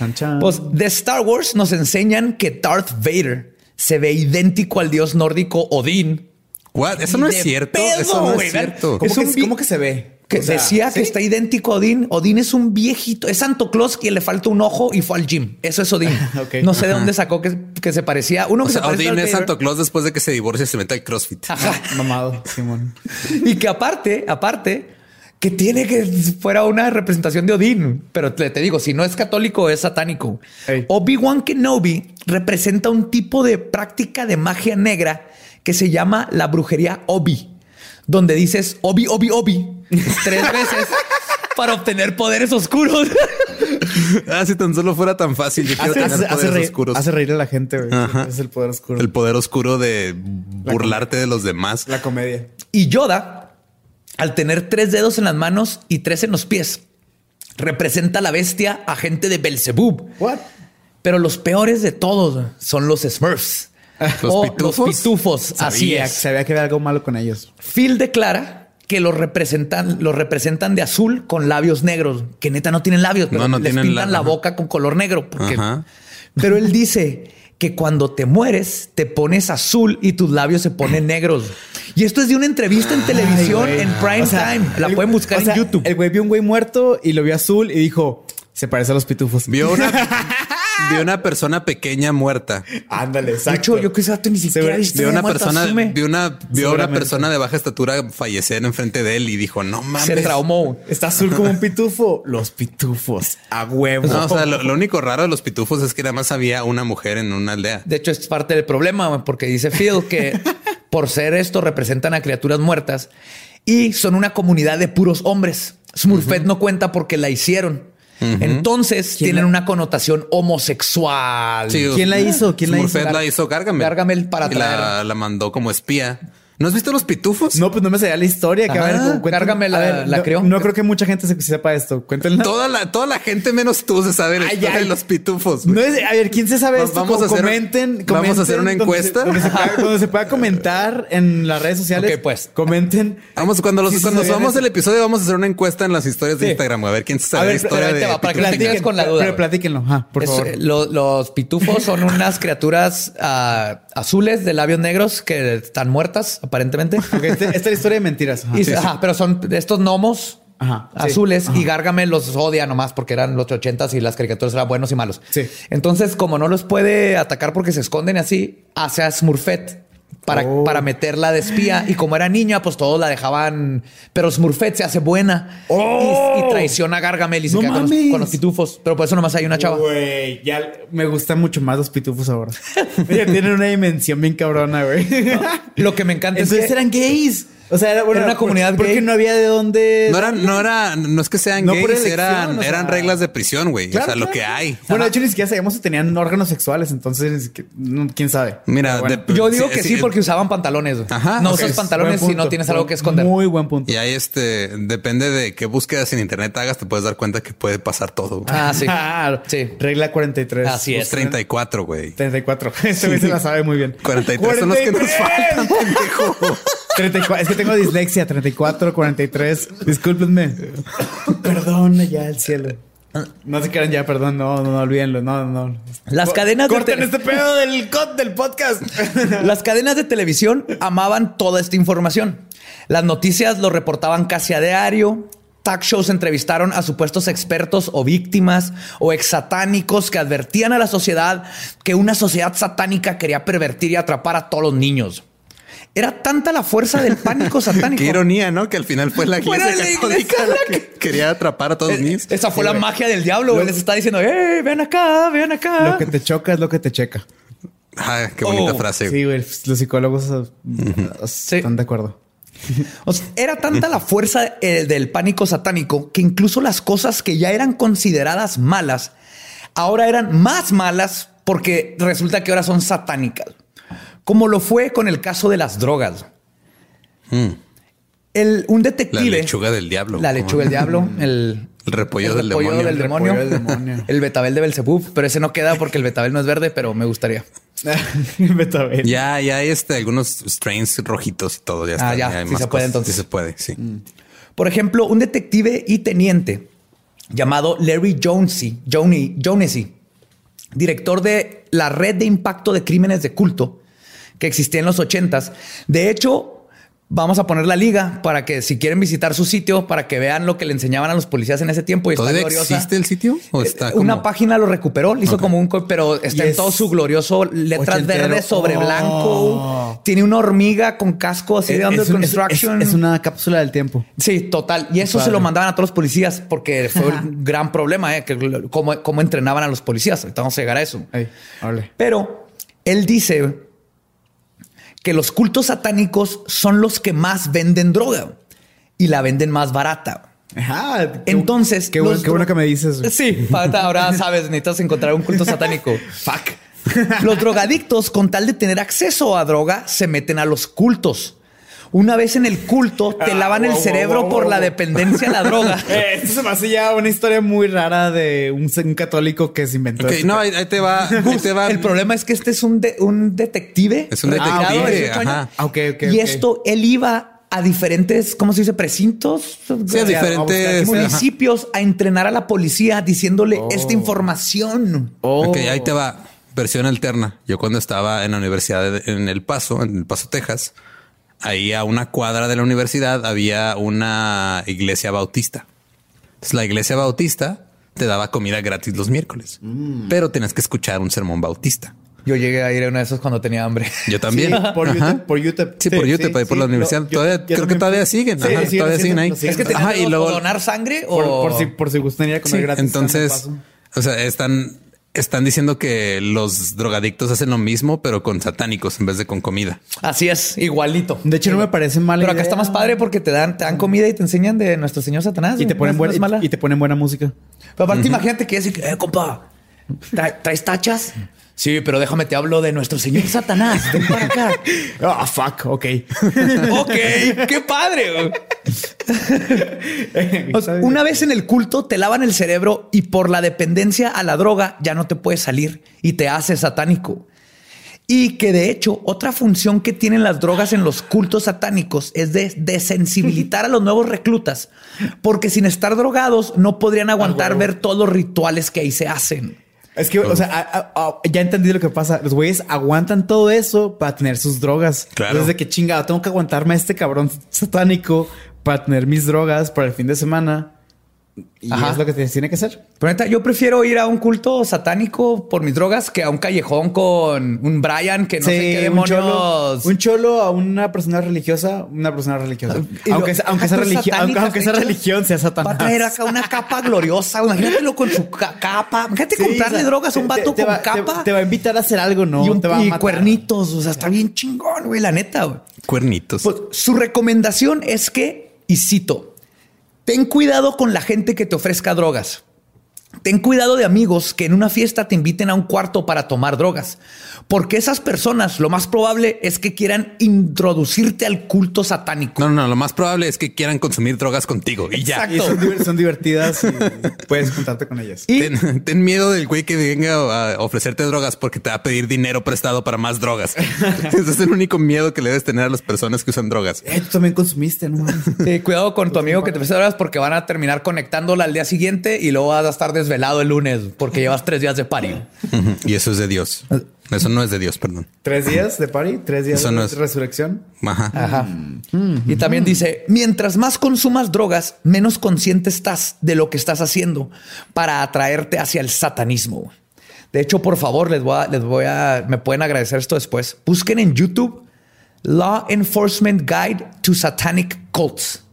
Chan, chan. Pues de Star Wars nos enseñan que Darth Vader se ve idéntico al dios nórdico Odín What? Eso no es cierto. pedo, Eso no es cierto. ¿Cómo, Es que, un vi- cómo que se ve? Que O sea, decía que está idéntico a Odín. Odín es un viejito, es Santo Claus que le falta un ojo y fue al gym. Eso es Odín. No sé de dónde sacó que, que se parecía. Uno O que sea, se parece Odín es. Santo Claus después de que se divorcia y se mete al CrossFit. Ajá. Mamado, Simón. Y que aparte, aparte, que tiene que fuera una representación de Odín. Pero te, te digo, si no es católico, es satánico. Obi-Wan Kenobi representa un tipo de práctica de magia negra que se llama la brujería Obi, donde dices Obi, Obi, Obi tres veces para obtener poderes oscuros. Ah, si tan solo fuera tan fácil. Yo quiero Hace, tener hace- poderes reír, oscuros. hace reír a la gente, güey. Es el poder oscuro. El poder oscuro de burlarte de los demás. La comedia. Y Yoda, al tener tres dedos en las manos y tres en los pies, representa a la bestia agente de Belzebub. What? Pero los peores de todos son los Smurfs. ¿Los o pitufos? Los pitufos, así Sabía, es. Sabía que había algo malo con ellos. Phil declara que los representan, los representan de azul con labios negros, que neta no tienen labios, pero No, no les tienen pintan la- boca con color negro. Porque... Ajá. Pero él dice que cuando te mueres te pones azul y tus labios se ponen negros. Y esto es de una entrevista en televisión Ay, en prime O sea, time. La el- pueden buscar o sea, en YouTube. El güey vio un güey muerto y lo vio azul y dijo, se parece a los pitufos. Vio una, vio una persona pequeña muerta. Ándale, De hecho, yo que ese vato ni siquiera viste Vio una persona, asume. vio una, vio una persona de baja estatura fallecer enfrente de él y dijo, no mames. Se traumó. Está azul como un pitufo. Los pitufos. A huevo. No, o sea, lo, lo único raro de los pitufos es que nada más había una mujer en una aldea. De hecho, es parte del problema, porque dice Phil que por ser esto representan a criaturas muertas y son una comunidad de puros hombres. Smurfette no cuenta porque la hicieron. Entonces tienen la- una connotación homosexual. Sí, ¿Quién la hizo? ¿Quién la hizo? La hizo Gargamel. Gargamel para y la mandó como espía. ¿No has visto los pitufos? No, pues no me sabía la historia. Que, a ver, cuenten- Gárgame la- a ver, la no, crió. No creo que mucha gente se sepa esto. Cuéntenla. Toda la, toda la gente menos tú se sabe la Ay, historia ay. de los pitufos. No es, a ver, ¿quién se sabe esto? vamos a hacer- comenten, vamos a hacer una donde se- encuesta. Donde se, pueda, donde se pueda comentar en las redes sociales. Ok, pues. Comenten. Vamos, cuando, los, cuando subamos el episodio, vamos a hacer una encuesta en las historias de Sí. Instagram. A ver quién se A sabe ver, la historia de va, para que no te pitufos. quedes con la duda, Pero platíquenlo. Ajá, por Es, favor. eh, lo- los pitufos son unas criaturas ah, azules de labios negros que están muertas, aparentemente. Este- esta es la historia de mentiras. Ajá. Y- ajá, pero son estos gnomos Ajá, azules y Gargamel los odia nomás porque eran los ochentas y las caricaturas eran buenos y malos. Sí. Entonces, como no los puede atacar porque se esconden así, hace a Smurfette para, Oh. para meterla de espía. Y como era niña, pues todos la dejaban. Pero Smurfette se hace buena Oh. y, y traiciona a Gargamel y se No queda con los, mames. con los pitufos. Pero por eso nomás hay una chava. Güey, ya me gustan mucho más los pitufos ahora. Ya tienen una dimensión bien cabrona, güey. Lo que me encanta Entonces es que eran gays. O sea, era, bueno, Era una comunidad porque gay. no había de dónde. No eran, no era, no es que sean No por gays, elección, eran, o sea- eran reglas de prisión, güey. Claro, o sea, lo que hay. Bueno, de hecho, ni siquiera sabíamos si tenían órganos sexuales. Entonces, quién sabe. Mira, bueno. de- yo digo Sí, que sí, sí, porque usaban pantalones. Ajá, no usas pantalones si no tienes algo que esconder. Muy buen punto. Y ahí este, depende de qué búsquedas en internet hagas, te puedes dar cuenta que puede pasar todo. güey. Ah, sí. Claro. Sí. Regla 43. Así es. 34, güey. 34. Este güey se la sabe muy bien. 43 son los que nos faltan, pendejo. 34. Es que tengo dislexia. 34, 43. Discúlpenme. Perdón, ya el cielo. No se quieran ya, perdón. No, no, no, olvídenlo. No, no. Las Co- cadenas de Corten tele- este pedo del, del podcast. Las cadenas de televisión amaban toda esta información. Las noticias lo reportaban casi a diario. Talk shows entrevistaron a supuestos expertos o víctimas o ex satánicos que advertían a la sociedad que una sociedad satánica quería pervertir y atrapar a todos los niños. Era tanta la fuerza del pánico satánico. Qué ironía, ¿no? Que al final fue la iglesia la católica iglesia la que quería atrapar a todos los niños. Esa fue la güey. magia del diablo. güey. Lo- Les está diciendo, ¡eh, ven acá, ven acá! Lo que te choca es lo que te checa. Ah, qué bonita Oh, frase. Sí, güey. Los psicólogos uh, están de acuerdo. O sea, era tanta la fuerza eh, del pánico satánico que incluso las cosas que ya eran consideradas malas, ahora eran más malas porque resulta que ahora son satánicas. Como lo fue con el caso de las drogas. Mm. El, un La detective. lechuga del diablo. La lechuga del diablo. El, El repollo del repollo demonio. del demonio. repollo del demonio. El betabel de Belzebub. Pero ese no queda porque el betabel no es verde, pero me gustaría. Betabel. Ya, ya hay este, algunos strains rojitos y todo. Ya está. Ah, ya, hay sí más se puede, cosas. entonces. Sí se puede, sí. Por ejemplo, un detective y teniente llamado Larry Jonesy, Jonesy, director de la red de impacto de crímenes de culto que existía en los ochentas. De hecho, Vamos a poner la liga para que si quieren visitar su sitio, para que vean lo que le enseñaban a los policías en ese tiempo. Y está ¿Todavía gloriosa. existe el sitio? ¿O está Eh, Una como- página lo recuperó, le hizo como un, pero está en es todo su glorioso letras ochentero. verdes sobre Oh. blanco. Tiene una hormiga con casco así de Under es un- es- Construction. es- es una cápsula del tiempo. Sí, total. Y eso se lo mandaban a todos los policías porque fue un gran problema, ¿eh? que cómo, cómo entrenaban a los policías. Ahorita vamos a llegar a eso. Pero él dice que los cultos satánicos son los que más venden droga y la venden más barata. Ajá, Entonces, qué, bueno, qué bueno que me dices. Sí, ahora sabes, necesitas encontrar un culto satánico. Fuck. Los drogadictos, con tal de tener acceso a droga, se meten a los cultos. Una vez en el culto, te Ah, lavan el cerebro wow, wow, por la wow. dependencia a la droga. Eh, esto se me hace ya una historia muy rara de un, un católico que se inventó. Ok, esto. no, ahí, ahí te va. Ahí te va. El problema es que este es un, de- un detective. Es un retirado detective, de 18 años. ajá. Ah, ok, y esto, él iba a diferentes, ¿cómo se dice? Precintos. Sí, a diferentes. ajá. municipios a entrenar a la policía diciéndole esta información. Oh. Ok, ahí te va. Versión alterna. Yo cuando estaba en la universidad de- en El Paso, en El Paso, Texas, ahí a una cuadra de la universidad había una iglesia bautista. Entonces, la iglesia bautista te daba comida gratis los miércoles, Mm. pero tenías que escuchar un sermón bautista. Yo llegué a ir a uno de esos cuando tenía hambre. Yo también. Sí, por. YouTube, por YouTube. Sí, por YouTube, ahí por la universidad. Todavía- creo que todavía siguen. Ajá, todavía siguen ahí. Es que Ajá, y luego- donar sangre por, o por si, por si gustaría comer Sí, gratis. entonces, o sea, están, están diciendo que los drogadictos hacen lo mismo, pero con satánicos en vez de con comida. Así es, igualito. De hecho, no me parece mal. Pero acá está más padre porque te dan, te dan comida y te enseñan de nuestro señor Satanás. Y te ponen buena, es mala. y te ponen buena música. Pero aparte, imagínate que decir, eh, compa, ¿tra- ¿traes tachas? Sí, pero déjame te hablo de nuestro señor Satanás. Ven para acá. Ah, fuck, ok. ok, qué padre. güey. O sea, una vez en el culto te lavan el cerebro y por la dependencia a la droga ya no te puedes salir y te hace satánico. Y que de hecho otra función que tienen las drogas en los cultos satánicos es de desensibilitar a los nuevos reclutas, porque sin estar drogados no podrían aguantar ver todos los rituales que ahí se hacen. Es que, o sea, a- a- a- ya entendí lo que pasa. Los güeyes aguantan todo eso para tener sus drogas. Claro. Entonces, de que chingado, tengo que aguantarme a este cabrón satánico para tener mis drogas para el fin de semana. Y Ajá. es lo que tiene que hacer. Pero neta, yo prefiero ir a un culto satánico por mis drogas que a un callejón con un Brian que no sé qué un cholo, demonios. un cholo a una persona religiosa, una persona religiosa. Y lo- Aunque, sea- aunque, sea, Ajá, religi- satánicas, aunque, aunque sea de hecho, religión, sea Va satanás. a traer acá una capa gloriosa. Imagínatelo con su ca- capa. Imagínate Sí, comprarle o sea, drogas a un vato te con va- capa Te, va a invitar a hacer algo, ¿no? y, un, te va a y matar. cuernitos. O sea, está bien chingón, güey, la neta. güey. Cuernitos. Pues su recomendación es que, y cito, ten cuidado con la gente que te ofrezca drogas. Ten cuidado de amigos que en una fiesta te inviten a un cuarto para tomar drogas, porque esas personas lo más probable es que quieran introducirte al culto satánico. no, no, lo más probable es que quieran consumir drogas contigo y ya. Y son, diver- son divertidas y puedes juntarte con ellas. Y Ten, ten miedo del güey que venga a ofrecerte drogas porque te va a pedir dinero prestado para más drogas. Ese es el único miedo que le debes tener a las personas que usan drogas. Eh, tú también consumiste, ¿no? mames. Sí, cuidado con tu amigo que te ofrece drogas porque van a terminar conectándola al día siguiente y luego vas a estar desvelado el lunes porque llevas tres días de party. Y eso es de Dios. Eso no es de Dios, perdón. Tres días de party, tres días Eso de no es- resurrección. Ajá. Ajá. Y también dice, mientras más consumas drogas, menos consciente estás de lo que estás haciendo para atraerte hacia el satanismo. De hecho, por favor, les voy a, les voy a, me pueden agradecer esto después. Busquen en YouTube Law Enforcement Guide to Satanic Cults.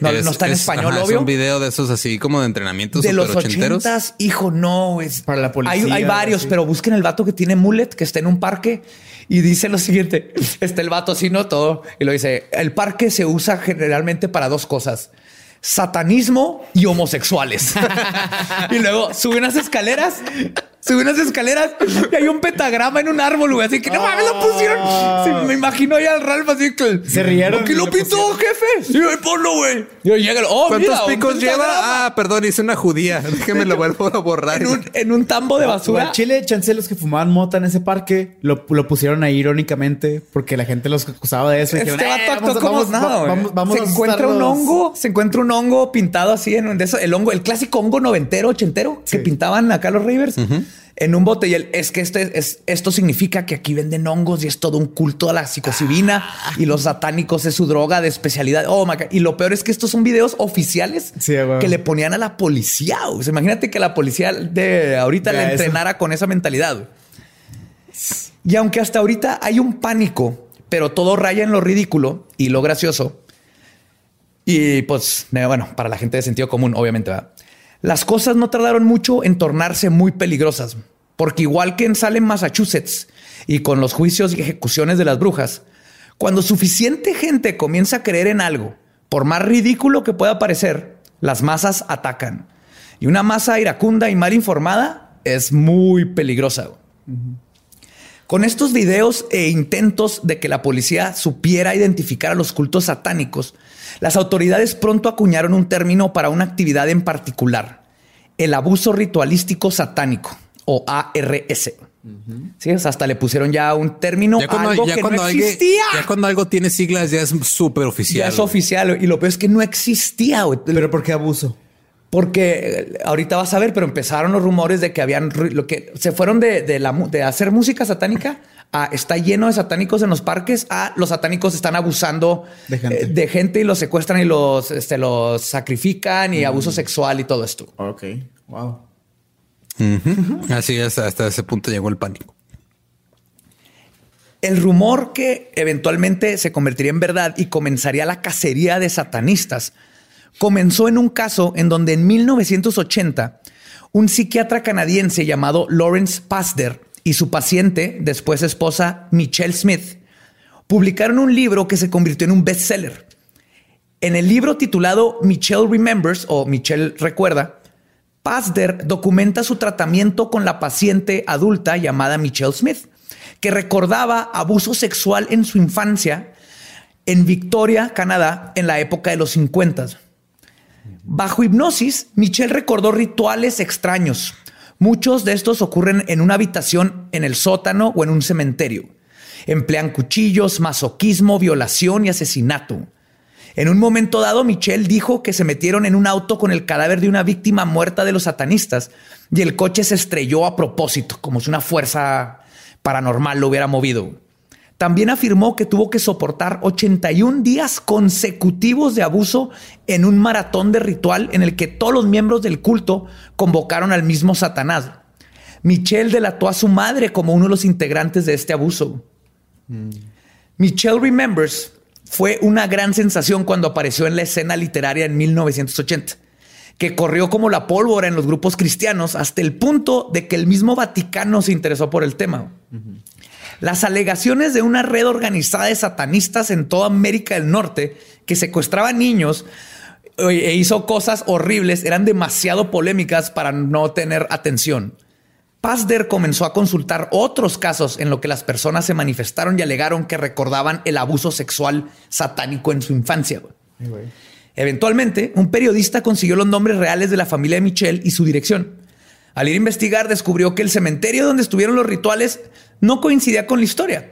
No, Es- no está en es- español, ajá, obvio. Es un video de esos así como de entrenamientos de los ochentas, hijo, no, es Para la policía, Hay, hay varios, sí. pero busquen el vato que tiene mullet, que está en un parque y dice lo siguiente: está el vato así, no todo. Y lo dice: el parque se usa generalmente para dos cosas. Satanismo y homosexuales. y luego sube unas escaleras, sube unas escaleras y hay un pentagrama en un árbol, güey. Así que no mames, lo pusieron. Sí, me imagino ahí al Ralph así que Se rieron ¿Aquí y lo pintó, pusieron. jefe? Sí, ponlo, güey. Y llega, oh, ¿Cuántos mira, picos lleva? Ah, perdón, hice una judía. Déjeme lo vuelvo a borrar. en un, en un tambo de basura. Chile, chance los que fumaban mota en ese parque lo, lo pusieron ahí irónicamente porque la gente los acusaba de eso. y Este dijeron, vato "Eh, actuó vamos a- como vamos- nada, güey. vamos- vamos se a encuentra un asustarlos". hongo, se encuentra un hongo pintado así en un de eso, el hongo, el clásico hongo noventero, ochentero que pintaban acá los Ravers. En un bote y él es que este es esto significa que aquí venden hongos y es todo un culto a la psilocibina y los satánicos es su droga de especialidad. Oh my God. Y lo peor es que estos son videos oficiales Sí, que le ponían a la policía. O sea, imagínate que la policía de ahorita le eso. entrenara con esa mentalidad. Y aunque hasta ahorita hay un pánico, pero todo raya en lo ridículo y lo gracioso. Y pues, bueno, para la gente de sentido común, obviamente, ¿verdad? Las cosas no tardaron mucho en tornarse muy peligrosas, porque igual que en Salem, Massachusetts, y con los juicios y ejecuciones de las brujas, cuando suficiente gente comienza a creer en algo, por más ridículo que pueda parecer, las masas atacan. Y una masa iracunda y mal informada es muy peligrosa. Con estos videos e intentos de que la policía supiera identificar a los cultos satánicos, las autoridades pronto acuñaron un término para una actividad en particular, el abuso ritualístico satánico o ARS. Sí, o sea, hasta le pusieron ya un término Ya cuando, algo ya que cuando no alguien- existía. ya cuando algo tiene siglas, ya es súper Ya oficial. es güey. oficial y lo peor es que no existía. güey. Pero ¿por qué abuso? Porque eh, ahorita vas a ver, pero empezaron los rumores de que habían lo que se fueron de, de la, mu- de hacer música satánica a está lleno de satánicos en los parques a los satánicos están abusando De gente. eh, de gente y los secuestran y los, este, los sacrifican y abuso sexual y todo esto. Ok. Wow. Así es, hasta ese punto llegó el pánico. El rumor que eventualmente se convertiría en verdad y comenzaría la cacería de satanistas comenzó en un caso en donde en 1980 un psiquiatra canadiense llamado Lawrence Pasder y su paciente, después esposa Michelle Smith, publicaron un libro que se convirtió en un bestseller. En el libro titulado Michelle Remembers o Michelle Recuerda, Pasder documenta su tratamiento con la paciente adulta llamada Michelle Smith, que recordaba abuso sexual en su infancia en Victoria, Canadá, en la época de los 50. Bajo hipnosis, Michelle recordó rituales extraños. Muchos de estos ocurren en una habitación en el sótano o en un cementerio. Emplean cuchillos, masoquismo, violación y asesinato. En un momento dado, Michelle dijo que se metieron en un auto con el cadáver de una víctima muerta de los satanistas y el coche se estrelló a propósito, como si una fuerza paranormal lo hubiera movido. También afirmó que tuvo que soportar 81 días consecutivos de abuso en un maratón de ritual en el que todos los miembros del culto convocaron al mismo Satanás. Michelle delató a su madre como uno de los integrantes de este abuso. Michelle Remembers fue una gran sensación cuando apareció en la escena literaria en 1980, que corrió como la pólvora en los grupos cristianos hasta el punto de que el mismo Vaticano se interesó por el tema. Las alegaciones de una red organizada de satanistas en toda América del Norte que secuestraba niños e hizo cosas horribles eran demasiado polémicas para no tener atención. Pasder comenzó a consultar otros casos en lo que las personas se manifestaron y alegaron que recordaban el abuso sexual satánico en su infancia. Eventualmente, un periodista consiguió los nombres reales de la familia de Michelle y su dirección. Al ir a investigar, descubrió que el cementerio donde estuvieron los rituales no coincidía con la historia.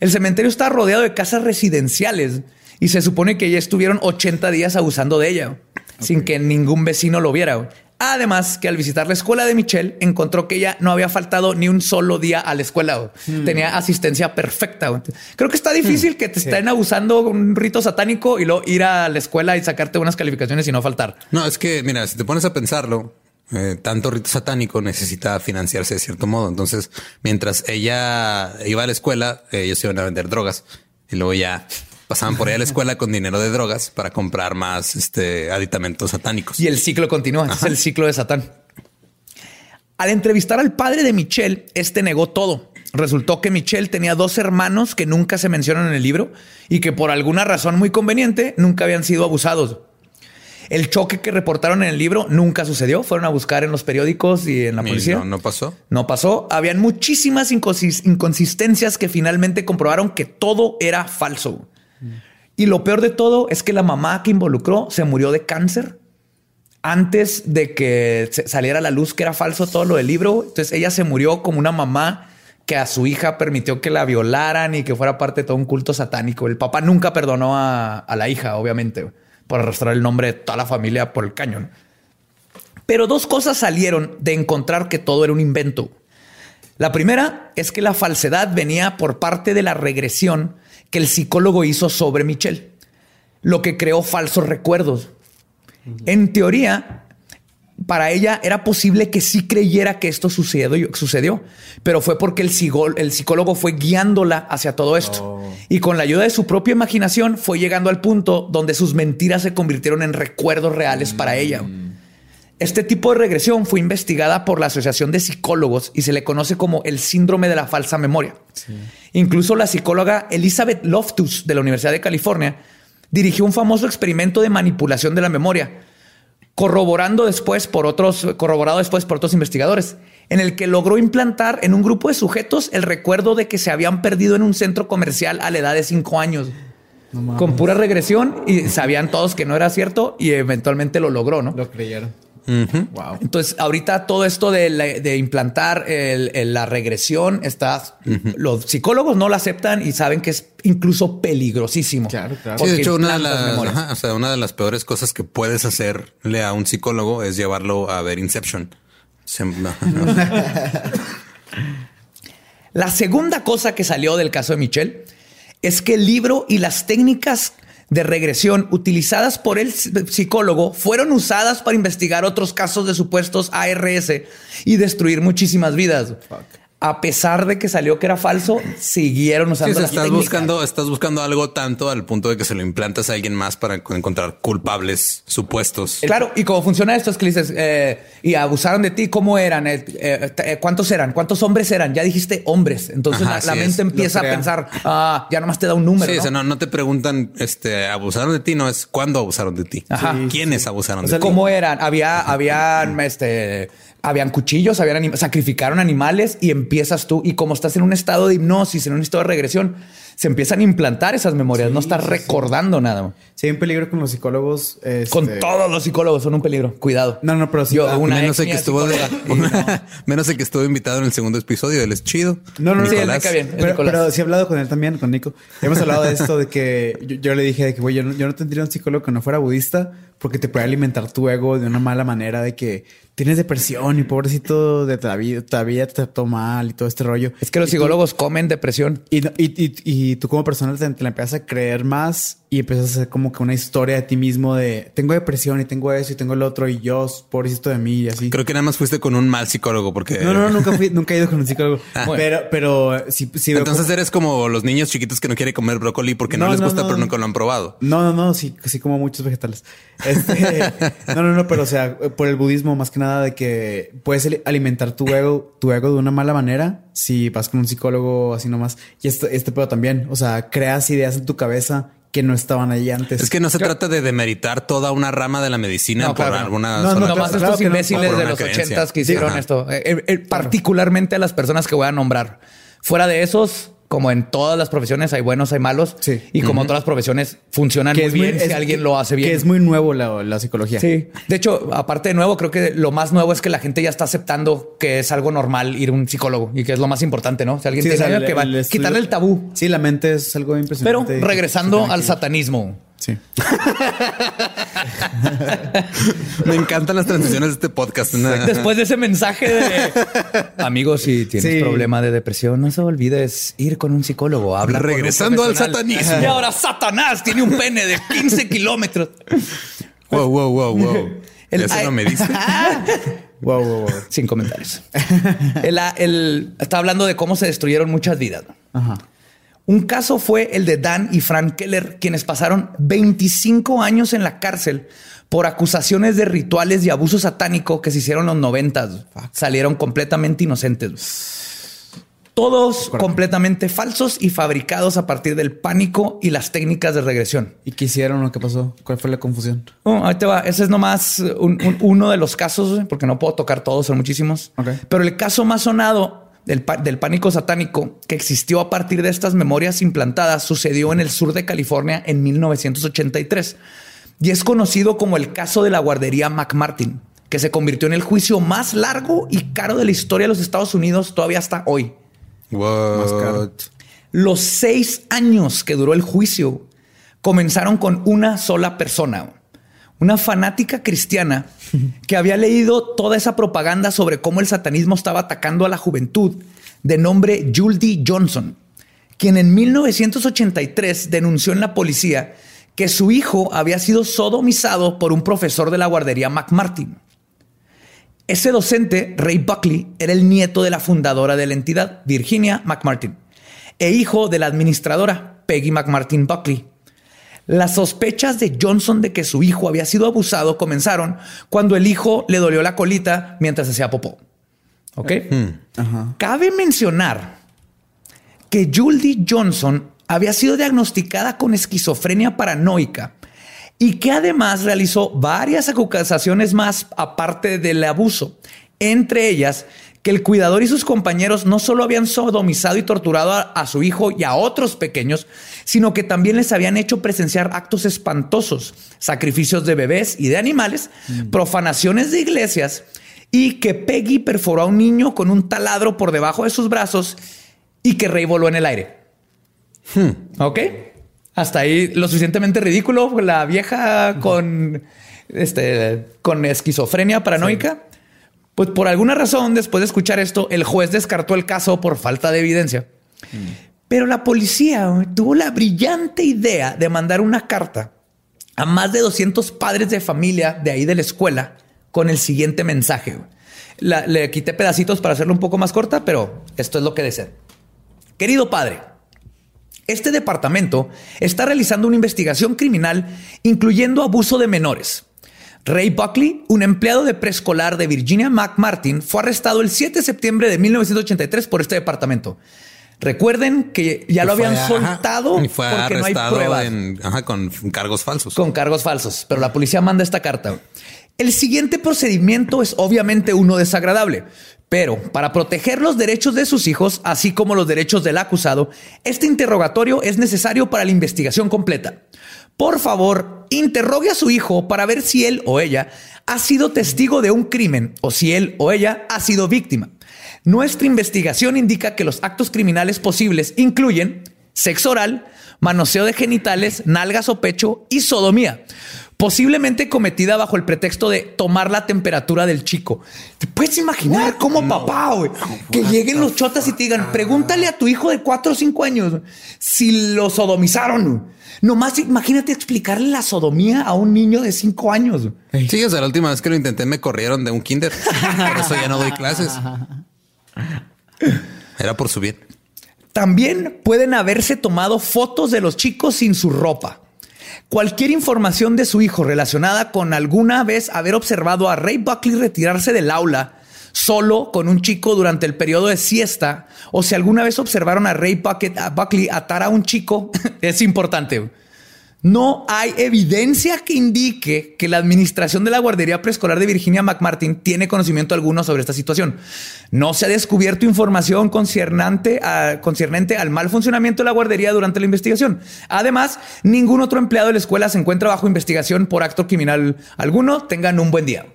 El cementerio estaba rodeado de casas residenciales y se supone que ya estuvieron 80 días abusando de ella sin que ningún vecino lo viera. Además, que al visitar la escuela de Michelle, encontró que ella no había faltado ni un solo día a la escuela. Tenía asistencia perfecta. Creo que está difícil que te estén abusando un rito satánico y luego ir a la escuela y sacarte unas calificaciones y no faltar. No, es que, mira, si te pones a pensarlo, eh, tanto rito satánico necesita financiarse de cierto modo. Entonces, mientras ella iba a la escuela, ellos iban a vender drogas y luego ya pasaban por ahí a la escuela con dinero de drogas para comprar más este, aditamentos satánicos. Y el ciclo continúa. Ese Es el ciclo de Satán. Al entrevistar al padre de Michelle, este negó todo. Resultó que Michelle tenía dos hermanos que nunca se mencionan en el libro y que por alguna razón muy conveniente nunca habían sido abusados. El choque que reportaron en el libro nunca sucedió. Fueron a buscar en los periódicos y en la policía. no, no pasó. No pasó. Habían muchísimas inconsis- inconsistencias que finalmente comprobaron que todo era falso. Y lo peor de todo es que la mamá que involucró se murió de cáncer antes de que saliera a la luz que era falso todo lo del libro. Entonces ella se murió como una mamá que a su hija permitió que la violaran y que fuera parte de todo un culto satánico. El papá nunca perdonó a, a la hija, obviamente, por arrastrar el nombre de toda la familia por el cañón. Pero dos cosas salieron de encontrar que todo era un invento. La primera es que la falsedad venía por parte de la regresión que el psicólogo hizo sobre Michelle, lo que creó falsos recuerdos. En teoría, para ella era posible que sí creyera que esto sucedió, sucedió pero fue porque el, el, psicólogo fue guiándola hacia todo esto. Oh. Y con la ayuda de su propia imaginación fue llegando al punto donde sus mentiras se convirtieron en recuerdos reales para ella. Este tipo de regresión fue investigada por la Asociación de Psicólogos y se le conoce como el síndrome de la falsa memoria. Incluso la psicóloga Elizabeth Loftus de la Universidad de California dirigió un famoso experimento de manipulación de la memoria, corroborando después por otros, corroborado después por otros investigadores, en el que logró implantar en un grupo de sujetos el recuerdo de que se habían perdido en un centro comercial a la edad de cinco años. con pura regresión y sabían todos que no era cierto y eventualmente lo logró, ¿no? Lo creyeron. Wow. Entonces, ahorita todo esto de, la- de implantar el- el- la regresión está. Los psicólogos no la aceptan y saben que es incluso peligrosísimo. Claro, claro. Sí, de hecho, una de, las, memorias. ajá, o sea, una de las peores cosas que puedes hacerle a un psicólogo es llevarlo a ver Inception. Se- no, no. La segunda cosa que salió del caso de Michelle es que el libro y las técnicas de regresión utilizadas por el psicólogo fueron usadas para investigar otros casos de supuestos ARS y destruir muchísimas vidas. A pesar de que salió que era falso, siguieron Sí, usando o sea, las estás buscando, estás buscando algo tanto al punto de que se lo implantas a alguien más para encontrar culpables supuestos. Claro, y cómo funciona esto es que dices, eh, y abusaron de ti, ¿cómo eran? Eh, eh, ¿Cuántos eran? ¿Cuántos hombres eran? Ya dijiste hombres. Entonces Ajá, la, mente es. empieza a pensar, ah, ya nomás te da un número. Sí, ¿no? o sea, no, no te preguntan, este, abusaron de ti, no es cuándo abusaron de ti. Ajá. ¿Quiénes abusaron O sea, de ti? ¿Cómo eran? Había, habían, este, habían cuchillos, habían anim- sacrificaron animales y empiezas tú. Y como estás en un estado de hipnosis, en un estado de regresión, se empiezan a implantar esas memorias. no estás recordando nada. Sí, hay un peligro con los psicólogos. este- Con todos los psicólogos son un peligro. Cuidado. No, no, pero sí. Yo, ah, una menos el que estuvo de- psicóloga. menos el que estuvo invitado en el segundo episodio, él es chido. No, no, no. Bien. Pero, pero sí he hablado con él también, con Nico. Hemos hablado de esto, de que yo, yo le dije de que, güey, yo, no, yo no tendría un psicólogo que no fuera budista porque te puede alimentar tu ego de una mala manera de que tienes depresión y pobrecito de todavía, todavía te trató mal y todo este rollo. Es que los Y tú- psicólogos comen depresión. Y, y, y, y tú como persona te, te la empiezas a creer más y empiezas a hacer como que una historia de ti mismo de tengo depresión y tengo eso y tengo el otro y yo, pobrecito de mí y así. Creo que nada más fuiste con un mal psicólogo porque... No, no, no, nunca fui, nunca he ido con un psicólogo. Pero, pero sí, sí Entonces como- eres como los niños chiquitos que no quieren comer brócoli porque no, No, les no, gusta, pero nunca lo han probado. No, no, no, sí, sí como muchos vegetales. Este, no, no, no, pero o sea, por el budismo más que nada de que puedes ali- alimentar tu ego, tu ego de una mala manera si vas con un psicólogo así nomás. Y este, este pedo también, o sea, creas ideas en tu cabeza que no estaban ahí antes. Es que no se trata de demeritar toda una rama de la medicina No, por claro. alguna No, no, no, Nomás claro estos imbéciles de los ochentas que hicieron Ajá. esto. Eh, eh, eh, particularmente a las personas que voy a nombrar. Fuera de esos, como en todas las profesiones, hay buenos, hay malos. Sí. Y como todas las profesiones funcionan muy bien si es- alguien lo hace bien. Que es muy nuevo la, la psicología. Sí. De hecho, aparte de nuevo, creo que lo más nuevo es que la gente ya está aceptando que es algo normal ir a un psicólogo y que es lo más importante, ¿no? Si alguien Sí, o tiene sea, que va, el estudio- quitarle el tabú. Sí, la mente es algo Pero impresionante. regresando Sí, al satanismo. Sí. Me encantan las transiciones de este podcast. Después de ese mensaje de amigos, si tienes Sí. problema de depresión, no se olvides ir con un psicólogo. Habla Regresando al satanismo. Y ahora Satanás tiene un pene de 15 kilómetros. Wow, wow, wow, wow. El- Eso no me dice. Wow, wow, wow. Sin comentarios. El, el- está hablando de cómo se destruyeron muchas vidas. Ajá. Un caso fue el de Dan y Frank Keller, quienes pasaron 25 años en la cárcel por acusaciones de rituales y abuso satánico que se hicieron en los noventas. Salieron completamente inocentes. Todos completamente falsos y fabricados a partir del pánico y las técnicas de regresión. ¿Y qué hicieron o qué pasó? ¿Cuál fue la confusión? Oh, ahí te va. Ese es nomás un- un- uno de los casos, porque no puedo tocar todos, son muchísimos. Pero el caso más sonado del, pánico satánico que existió a partir de estas memorias implantadas sucedió en el sur de California en 1983 y es conocido como el caso de la guardería McMartin, que se convirtió en el juicio más largo y caro de la historia de los Estados Unidos todavía hasta hoy. What? Los seis años que duró el juicio comenzaron con una sola persona, una fanática cristiana que había leído toda esa propaganda sobre cómo el satanismo estaba atacando a la juventud de nombre Julie Johnson, quien en 1983 denunció en la policía que su hijo había sido sodomizado por un profesor de la guardería McMartin. Ese docente, Ray Buckley, era el nieto de la fundadora de la entidad, Virginia McMartin, e hijo de la administradora, Peggy McMartin Buckley. Las sospechas de Johnson de que su hijo había sido abusado comenzaron cuando el hijo le dolió la colita mientras hacía popó. ¿Ok? Cabe mencionar que Julie Johnson había sido diagnosticada con esquizofrenia paranoica y que además realizó varias acusaciones más aparte del abuso, entre ellas que el cuidador y sus compañeros no solo habían sodomizado y torturado a, a, su hijo y a otros pequeños, sino que también les habían hecho presenciar actos espantosos, sacrificios de bebés y de animales, profanaciones de iglesias y que Peggy perforó a un niño con un taladro por debajo de sus brazos y que Rey voló en el aire. ¿Ok? Hasta ahí lo suficientemente ridículo. La vieja con, este, con esquizofrenia paranoica. Pues por alguna razón, después de escuchar esto, el juez descartó el caso por falta de evidencia. Pero la policía tuvo la brillante idea de mandar una carta a más de 200 padres de familia de ahí de la escuela con el siguiente mensaje. le quité pedacitos para hacerlo un poco más corta, pero esto es lo que dice. Querido padre, este departamento está realizando una investigación criminal incluyendo abuso de menores. Ray Buckley, un empleado de preescolar de Virginia McMartin, fue arrestado el 7 de septiembre de 1983 por este departamento. Recuerden que ya lo fue- habían ajá, soltado y fue porque no hay pruebas en- ajá, con cargos falsos. con cargos falsos, pero la policía manda esta carta. El siguiente procedimiento es obviamente uno desagradable, pero para proteger los derechos de sus hijos, así como los derechos del acusado, este interrogatorio es necesario para la investigación completa. Por favor, interrogue a su hijo para ver si él o ella ha sido testigo de un crimen o si él o ella ha sido víctima. Nuestra investigación indica que los actos criminales posibles incluyen sexo oral, manoseo de genitales, nalgas o pecho y sodomía, posiblemente cometida bajo el pretexto de tomar la temperatura del chico. ¿Te puedes imaginar cómo papá, güey, que lleguen los chotas y te digan, pregúntale a tu hijo de cuatro o cinco años si lo sodomizaron? Nomás imagínate explicarle la sodomía a un niño de cinco años. Sí, o sea, la última vez que lo intenté me corrieron de un kinder. Por eso ya no doy clases. Era por su bien. También pueden haberse tomado fotos de los chicos sin su ropa. Cualquier información de su hijo relacionada con alguna vez haber observado a Ray Buckley retirarse del aula solo con un chico durante el periodo de siesta o si alguna vez observaron a Ray Buckley atar a un chico es importante. No hay evidencia que indique que la administración de la guardería preescolar de Virginia McMartin tiene conocimiento alguno sobre esta situación. No se ha descubierto información concernente, a- concernente al mal funcionamiento de la guardería durante la investigación. Además, ningún otro empleado de la escuela se encuentra bajo investigación por acto criminal alguno. Tengan un buen día.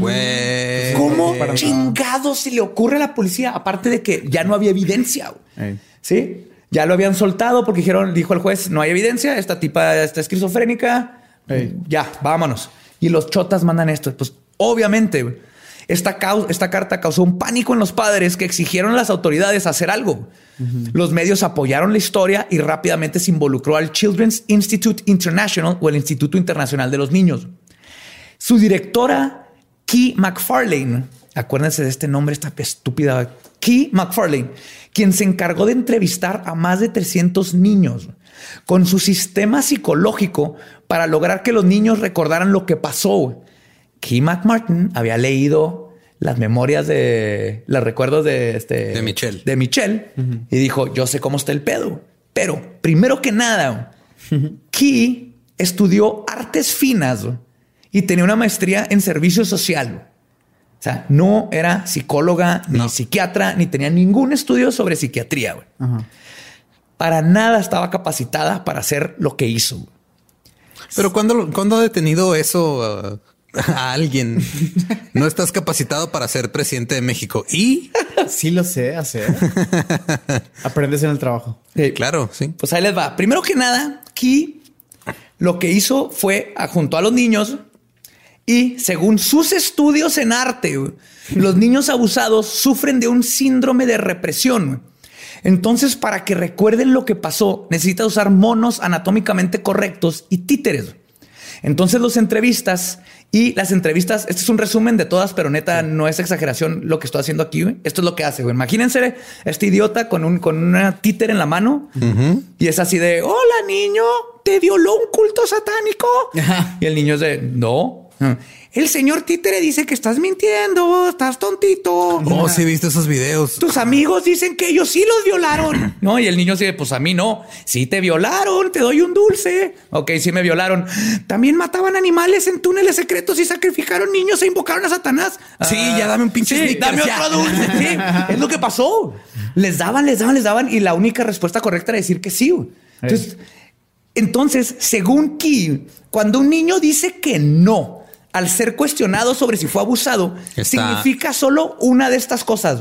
Güey. ¿Cómo chingado se le ocurre a la policía? Aparte de que ya no había evidencia. Sí, ya lo habían soltado porque dijeron, dijo el juez, no hay evidencia, esta tipa está esquizofrénica, ya, vámonos. Y los chotas mandan esto. Pues obviamente, esta, esta carta causó un pánico en los padres que exigieron a las autoridades hacer algo. Los medios apoyaron la historia y rápidamente se involucró al Children's Institute International o el Instituto Internacional de los Niños. Su directora, Key McFarlane, acuérdense de este nombre, esta estúpida Key McFarlane, quien se encargó de entrevistar a más de 300 niños con su sistema psicológico para lograr que los niños recordaran lo que pasó. Key McMartin había leído las memorias de los recuerdos de este De Michelle. de Michelle y dijo: Yo sé cómo está el pedo, pero primero que nada, Key estudió artes finas y tenía una maestría en servicio social. O sea, no era psicóloga ni No. psiquiatra, ni tenía ningún estudio sobre psiquiatría. güey. Ajá. Para nada estaba capacitada para hacer lo que hizo. güey. Pero ¿cuándo, cuándo ha detenido eso uh, a alguien? No estás capacitado para ser presidente de México. Y Sí lo sé hacer. Aprendes en el trabajo. Claro, sí. Pues ahí les va. Primero que nada, Key lo que hizo fue a- junto a los niños Y según sus estudios en arte, los niños abusados sufren de un síndrome de represión. Entonces, para que recuerden lo que pasó, necesita usar monos anatómicamente correctos y títeres. Entonces los entrevistas y las entrevistas, este es un resumen de todas, pero neta no es exageración lo que estoy haciendo aquí. Esto es lo que hace. Imagínense este idiota con un con una títere en la mano y es así de hola niño, te violó un culto satánico. Y el niño es de no. El señor títere dice que estás mintiendo, estás tontito. Oh, sí, viste esos videos. Tus amigos dicen que ellos sí los violaron. No, y el niño dice, pues a mí no. Sí te violaron, te doy un dulce. Ok, sí me violaron. También mataban animales en túneles secretos y sacrificaron niños e invocaron a Satanás. Sí, ya dame un pinche Sí, dame ya. otro dulce. Sí, es lo que pasó. Les daban, les daban, les daban y la única respuesta correcta era decir que sí. Entonces, entonces, según Key, cuando un niño dice que no al ser cuestionado sobre si fue abusado, Está- significa solo una de estas cosas.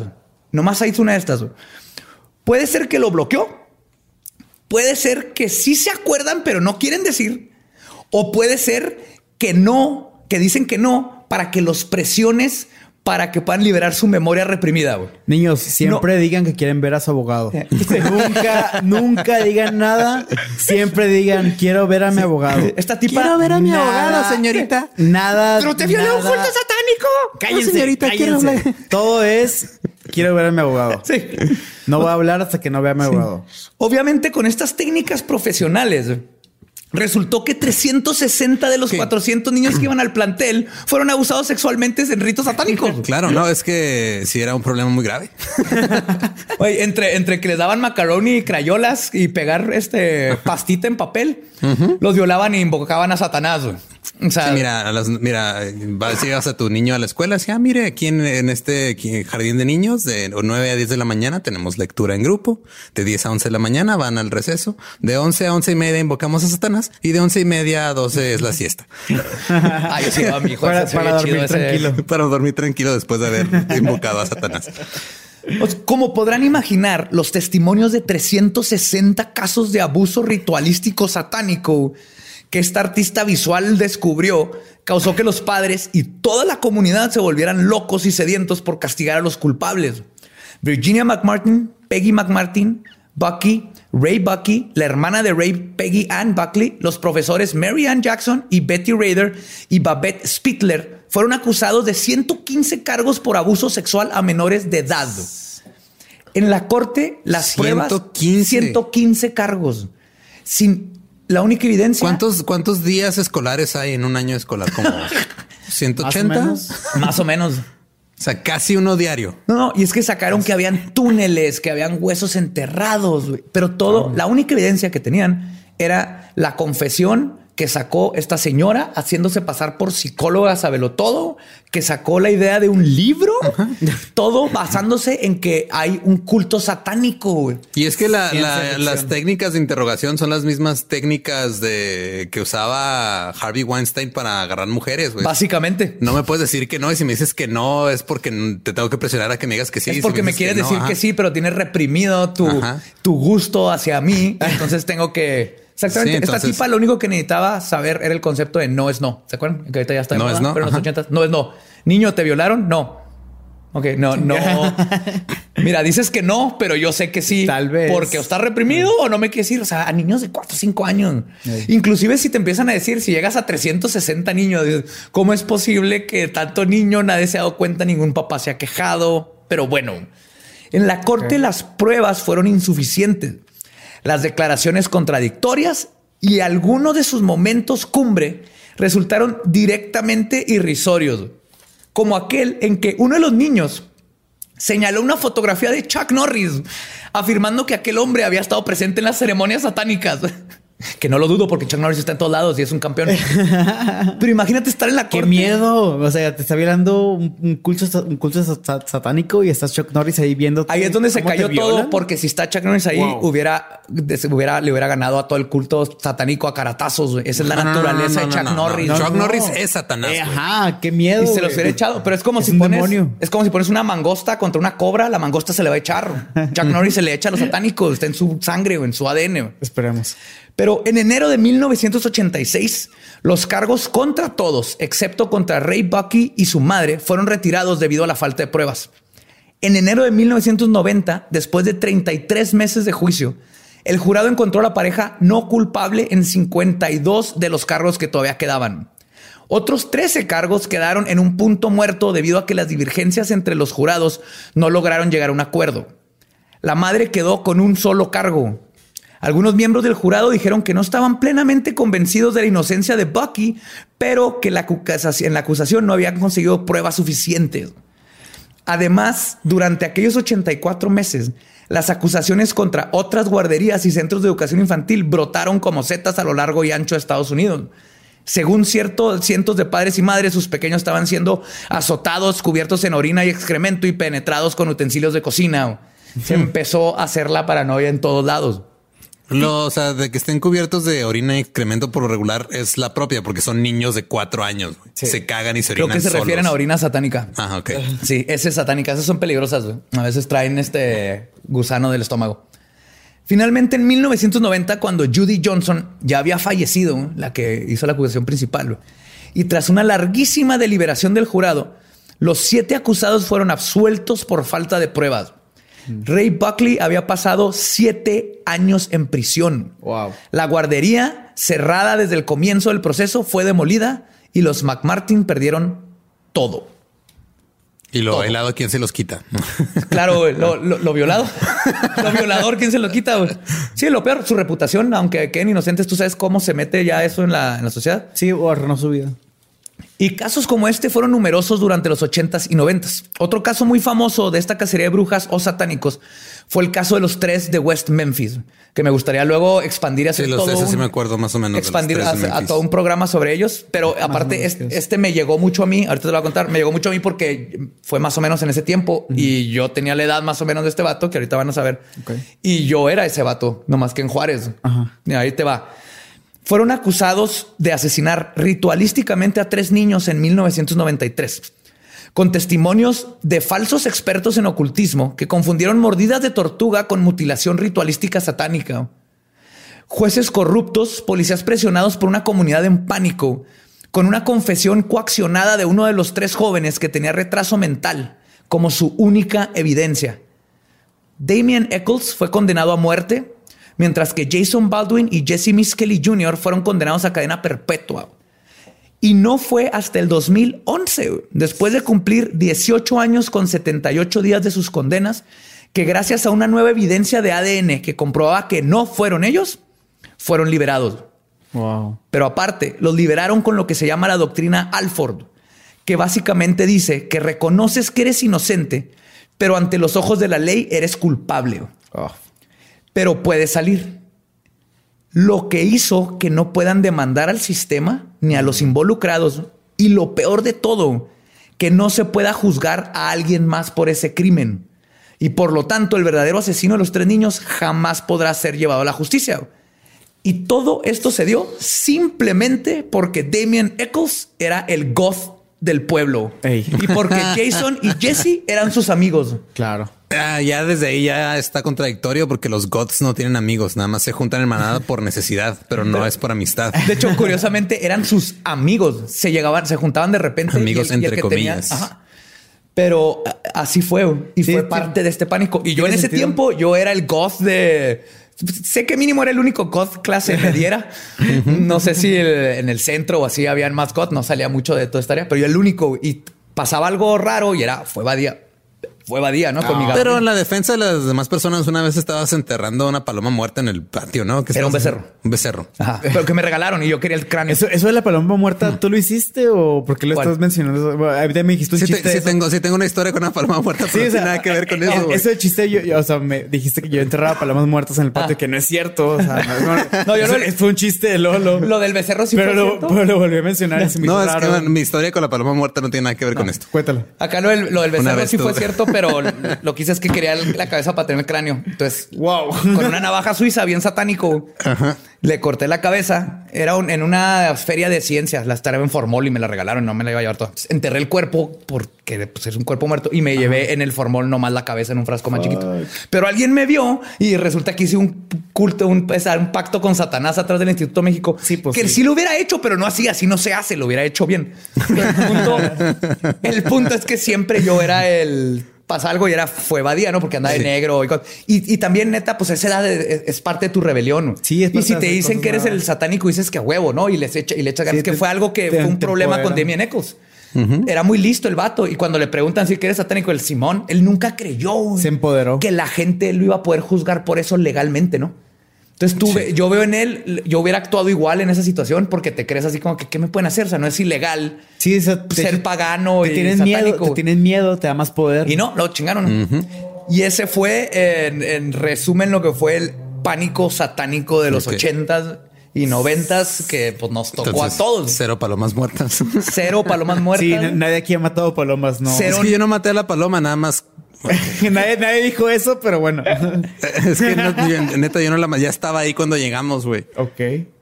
Nomás hay una de estas. Puede ser que lo bloqueó. Puede ser que sí se acuerdan, pero no quieren decir. O puede ser que no, que dicen que no para que los presiones para que puedan liberar su memoria reprimida. güey. Niños, siempre digan que quieren ver a su abogado. nunca, nunca digan nada. Siempre digan, quiero ver a mi abogado. Esta tipa. Quiero ver a mi Nada- abogado, señorita. Nada. Pero te violó un culto satánico. Cállense, señorita, quiero cállense. Todo es, quiero ver a mi abogado. Sí. No voy a hablar hasta que no vea a mi abogado. Obviamente, con estas técnicas profesionales, resultó que 360 de los 400 niños que iban al plantel fueron abusados sexualmente en ritos satánicos. Claro, no, es que sí era un problema muy grave. Oye, entre, entre que les daban macaroni y crayolas y pegar este pastita en papel, los violaban e invocaban a Satanás. O sea, Sí, mira, a las- mira, vas, llegas a tu niño a la escuela, así, ah, mire, aquí en, en este aquí en jardín de niños, de 9 a 10 de la mañana tenemos lectura en grupo, de 10 a 11 de la mañana van al receso, de 11 a 11 y media invocamos a Satanás y de 11 y media a 12 es la siesta. yo sí, a mi hijo. Para- para ve chido dormir ese- tranquilo. Para dormir tranquilo después de haber invocado a Satanás. Como podrán imaginar, los testimonios de 360 casos de abuso ritualístico satánico que esta artista visual descubrió causó que los padres y toda la comunidad se volvieran locos y sedientos por castigar a los culpables. Virginia McMartin, Peggy McMartin, Bucky, Ray Bucky, la hermana de Ray, Peggy Ann Buckley, los profesores Mary Ann Jackson y Betty Rader y Babette Spittler fueron acusados de 115 cargos por abuso sexual a menores de edad. En la corte, las 115. pruebas 115 cargos. Sin la única evidencia. ¿Cuántos, cuántos días escolares hay en un año escolar? Como 180. menos. Más o menos. O sea, casi uno diario. No, no, y es que sacaron que habían túneles, que habían huesos enterrados, pero todo, la única evidencia que tenían era la confesión que sacó esta señora haciéndose pasar por psicóloga, sabelo todo, que sacó la idea de un libro, todo basándose en que hay un culto satánico. Y es que la- la- las técnicas de interrogación son las mismas técnicas de que usaba Harvey Weinstein para agarrar mujeres. güey. Básicamente. No me puedes decir que no. Y si me dices que no, es porque te tengo que presionar a que me digas que sí. es Si porque me dices quieres decir que sí, pero tienes reprimido tu, Ajá. tu gusto hacia mí. Entonces tengo que. Exactamente. Sí, Esta tipa lo único que necesitaba saber era el concepto de no es no. ¿Se acuerdan? Que ahorita ya está de No moda, es no, Pero en los ajá. ochentas no es no. Niño, ¿te violaron? No. Ok, no, no. Mira, dices que no, pero yo sé que sí. Tal vez. Porque o estás reprimido o no me quieres decir. O sea, a niños de 4 o 5 años. Inclusive si te empiezan a decir, si llegas a 360 niños, ¿cómo es posible que tanto niño nadie se ha dado cuenta, ningún papá se ha quejado? Pero bueno, en la corte las pruebas fueron insuficientes. Las declaraciones contradictorias y algunos de sus momentos cumbre resultaron directamente irrisorios, como aquel en que uno de los niños señaló una fotografía de Chuck Norris, afirmando que aquel hombre había estado presente en las ceremonias satánicas. Que no lo dudo porque Chuck Norris está en todos lados y es un campeón. Pero imagínate estar en la Qué corte. miedo. O sea, te está violando un, un culto, un culto sa- satánico y estás Chuck Norris ahí viendo. Ahí es donde se cayó todo, porque si está Chuck Norris ahí, Wow. hubiera, hubiera, le hubiera ganado a todo el culto satánico a caratazos. Esa es la No, no, no, naturaleza no, de Chuck no, no. Norris. Chuck No, no. Norris es Satanás. Eh, ajá, qué miedo. Y se los hubiera echado, pero es como Es si un pones, demonio. es como si pones una mangosta contra una cobra, la mangosta se le va a echar. Chuck Norris se le echa a los satánicos, está en su sangre o en su ADN. Esperemos. Pero en enero de 1986, los cargos contra todos, excepto contra Ray Bucky y su madre, fueron retirados debido a la falta de pruebas. En enero de 1990, después de 33 meses de juicio, el jurado encontró a la pareja no culpable en 52 de los cargos que todavía quedaban. Otros 13 cargos quedaron en un punto muerto debido a que las divergencias entre los jurados no lograron llegar a un acuerdo. La madre quedó con un solo cargo. Algunos miembros del jurado dijeron que no estaban plenamente convencidos de la inocencia de Bucky, pero que la en la acusación no habían conseguido pruebas suficientes. Además, durante aquellos 84 meses, las acusaciones contra otras guarderías y centros de educación infantil brotaron como setas a lo largo y ancho de Estados Unidos. Según ciertos cientos de padres y madres, sus pequeños estaban siendo azotados, cubiertos en orina y excremento y penetrados con utensilios de cocina. Se empezó a hacer la paranoia en todos lados. Lo, o sea, de que estén cubiertos de orina y excremento por lo regular es la propia, porque son niños de cuatro años. güey. Se cagan y se Creo orinan que se refieren a orina satánica. Ah, ok. Sí, esa es satánica. Esas son peligrosas. güey. A veces traen este gusano del estómago. Finalmente, en 1990, cuando Judy Johnson ya había fallecido, la que hizo la acusación principal, y tras una larguísima deliberación del jurado, los siete acusados fueron absueltos por falta de pruebas. Ray Buckley había pasado siete años en prisión. Wow. La guardería, cerrada desde el comienzo del proceso, fue demolida y los McMartin perdieron todo. Y lo Todo. bailado, ¿quién se los quita? Claro, güey, lo, lo- lo violado. Lo violador, ¿quién se lo quita? güey? Sí, lo peor, su reputación, aunque queden inocentes, tú sabes cómo se mete ya eso en la, en la sociedad. Sí, o arruinó su vida. Y casos como este fueron numerosos durante los 80s y 90s. Otro caso muy famoso de esta cacería de brujas o satánicos fue el caso de los tres de West Memphis, que me gustaría luego expandir hacia Sí, los- ese sí me acuerdo más o menos Expandir a, todo un programa sobre ellos. Pero aparte, este, este me llegó mucho a mí. Ahorita te lo voy a contar. Me llegó mucho a mí porque fue más o menos en ese tiempo y yo tenía la edad más o menos de este vato que ahorita van a saber. Y yo era ese vato, no más que en Juárez. Ajá. Y ahí te va. Fueron acusados de asesinar ritualísticamente a tres niños en 1993, con testimonios de falsos expertos en ocultismo que confundieron mordidas de tortuga con mutilación ritualística satánica. Jueces corruptos, policías presionados por una comunidad en pánico, con una confesión coaccionada de uno de los tres jóvenes que tenía retraso mental como su única evidencia. Damien Eccles fue condenado a muerte, mientras que Jason Baldwin y Jesse Miskelly Jr. fueron condenados a cadena perpetua. Y no fue hasta el 2011, güey, después de cumplir 18 años con 78 días de sus condenas, que gracias a una nueva evidencia de ADN que comprobaba que no fueron ellos, fueron liberados. Wow. Pero aparte, los liberaron con lo que se llama la doctrina Alford, que básicamente dice que reconoces que eres inocente, pero ante los ojos de la ley eres culpable. Pero puedes salir. Lo que hizo que no puedan demandar al sistema ni a los involucrados. Y lo peor de todo, que no se pueda juzgar a alguien más por ese crimen. Y por lo tanto, el verdadero asesino de los tres niños jamás podrá ser llevado a la justicia. Y todo esto se dio simplemente porque Damien Eccles era el goth del pueblo. Ey. Y porque Jason y Jesse eran sus amigos. Claro. Ah, ya desde ahí ya está contradictorio porque los goths no tienen amigos, nada más se juntan en manada por necesidad, pero no es por amistad. De hecho, curiosamente, eran sus amigos. Se llegaban, se juntaban de repente. Amigos entre que tenía- comillas. ajá. Pero así fue y Sí, fue sí. parte de este pánico. Y yo en ese sentido. tiempo yo era el goth de. Sé que mínimo era el único goth clase mediera. no sé si el- en el centro o así habían más goth. No salía mucho de toda esta área, pero yo el único y pasaba algo raro y era fue Badía. Fue Badía, ¿no? Con mi Pero en la defensa de las demás personas, una vez estabas enterrando una paloma muerta en el patio, ¿no? ¿Qué Era un becerro. Un becerro. Ajá, pero que me regalaron y yo quería el cráneo. Eso, eso de la paloma muerta, ¿tú lo hiciste o por qué lo ¿Cuál? estás mencionando? Bueno, ahorita me dijiste un Sí, te- chiste. sí de eso. tengo, sí tengo una historia con una paloma muerta, Sí, pero o no sea, tiene nada que ver con eh, eso. Eso de chiste, yo, yo- o sea, me dijiste que yo enterraba palomas muertas en el patio, Ah. que no es cierto. O sea, no, no- No, yo eso no- fue un chiste de Lolo. Lo del becerro sí pero, fue lo, cierto. pero lo volví a mencionar y se me No, hizo es que raro. mi historia con la paloma muerta no tiene nada que ver con esto. Cuéntalo. Acá lo del, lo del becerro sí fue cierto, pero lo que hice es que quería la cabeza para tener el cráneo. Entonces, Wow. con una navaja suiza bien satánico, Le corté la cabeza. Era un- en una feria de ciencias. La estaba en Formol y me la regalaron. No me la iba a llevar toda. Enterré el cuerpo porque pues, es un cuerpo muerto y me llevé en el Formol nomás la cabeza en un frasco más chiquito. Pero alguien me vio y resulta que hice un culto, un, un pacto con Satanás atrás del Instituto México. Sí, pues, que sí. sí lo hubiera hecho, pero no así. Así no se hace. Lo hubiera hecho bien. El punto, el punto es que siempre yo era el pasa algo y era fue Badía, ¿no? Porque andaba de Sí. negro y, y y también neta, pues esa edad es, es parte de tu rebelión. Sí, es y parte si de te dicen que eres el satánico, dices que a huevo, ¿no? Y les echa y le echas ganas Sí, que te- fue algo que te- fue un problema con. Damien Eccles. Era muy listo el vato. Y cuando le preguntan si eres satánico, el Simón, él nunca creyó Se empoderó. que la gente lo iba a poder juzgar por eso legalmente, ¿no? Entonces tú, yo veo en él, yo hubiera actuado igual en esa situación porque te crees así como que, ¿qué me pueden hacer? O sea, no es ilegal Sí, te- ser pagano te y tienen satánico. miedo, te tienen miedo, te da más poder. Y no, lo chingaron. Y ese fue, en, en resumen, lo que fue el pánico satánico de los ochentas y noventas que pues, nos tocó Entonces, a todos. Cero palomas muertas. Cero palomas muertas. Sí, nadie aquí ha matado palomas, no. Cero. Es que yo no maté a la paloma, nada más. nadie, nadie dijo eso, pero bueno. Es que no- yo- neta, yo no la ya estaba ahí cuando llegamos, güey. ok.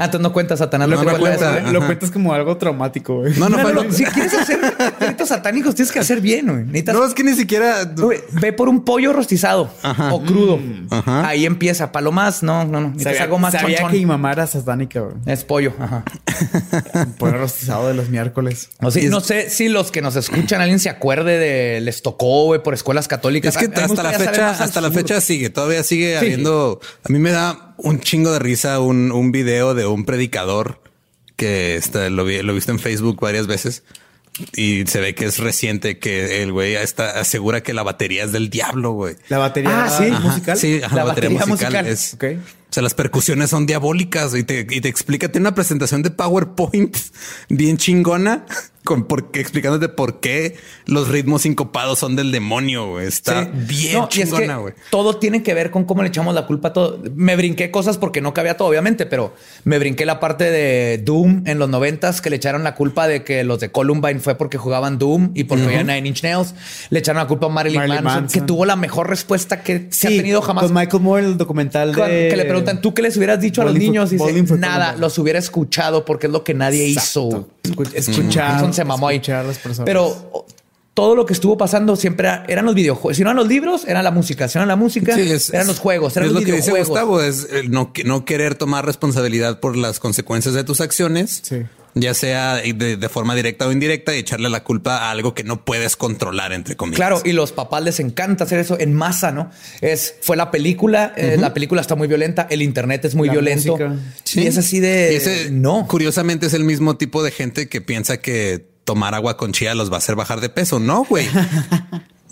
Ah, entonces no cuenta Satanás. No, te no cuenta Lo cuentas como algo traumático, güey. No, no, No. Si quieres hacer ritos satánicos, tienes que hacer bien. güey. Necesitas No, es que ni siquiera. Güey, Ve por un pollo rostizado o crudo. Ajá. Ahí empieza. Palomas, no, no, no. Necesitas Sabía, algo más sabía que mi mamá era satánica, güey. Es pollo. Ajá. Por el rostizado de los miércoles. O es- no sé si los que nos escuchan, alguien se acuerde de les tocó güey, por escuelas católicas. Es que hasta la fecha, hasta la fecha sigue, todavía sigue habiendo. A mí me da un chingo de risa un, un video de un predicador que este, lo, vi- lo he visto en Facebook varias veces y se ve que es reciente que el güey está asegura que la batería es del diablo, güey. La batería Ah, sí. musical. Sí, ajá, La la, batería, batería musical, musical. es. O sea, las percusiones son diabólicas y te, y te explica, tiene una presentación de PowerPoint bien chingona con por qué, explicándote por qué los ritmos sincopados son del demonio. güey. Está Sí. bien No, y es que chingona, güey. todo tiene que ver con cómo le echamos la culpa a todo. Me brinqué cosas porque no cabía todo, obviamente, pero me brinqué la parte de Doom en los noventas que le echaron la culpa de que los de Columbine fue porque jugaban Doom y porque veían Nine Inch Nails. Le echaron la culpa a Marilyn, Marilyn Manson, Manson. que tuvo la mejor respuesta que se ha Sí, tenido jamás. Con Michael Moore, el documental de... que le preguntan, ¿tú qué les hubieras dicho a los niños? Dice, Bowling for nada, Columbine. los hubiera escuchado porque es lo que nadie hizo. Escu- escuchar, Manson se mamó ahí. escuchar a las personas. Pero todo lo que estuvo pasando siempre era- eran los videojuegos. Si no eran los libros, era la música. Si no era la música, Sí, es- eran los juegos, eran es los lo que dice. Gustavo, es el no, que- no querer tomar responsabilidad por las consecuencias de tus acciones, Sí. Ya sea de, de forma directa o indirecta, y echarle la culpa a algo que no puedes controlar, entre comillas. Claro, y los papás les encanta hacer eso en masa, ¿no? Es fue la película, eh, la película está muy violenta, el internet es muy La violento. música. Y es así de ese, no. Curiosamente es el mismo tipo de gente que piensa que tomar agua con chía los va a hacer bajar de peso. No, güey.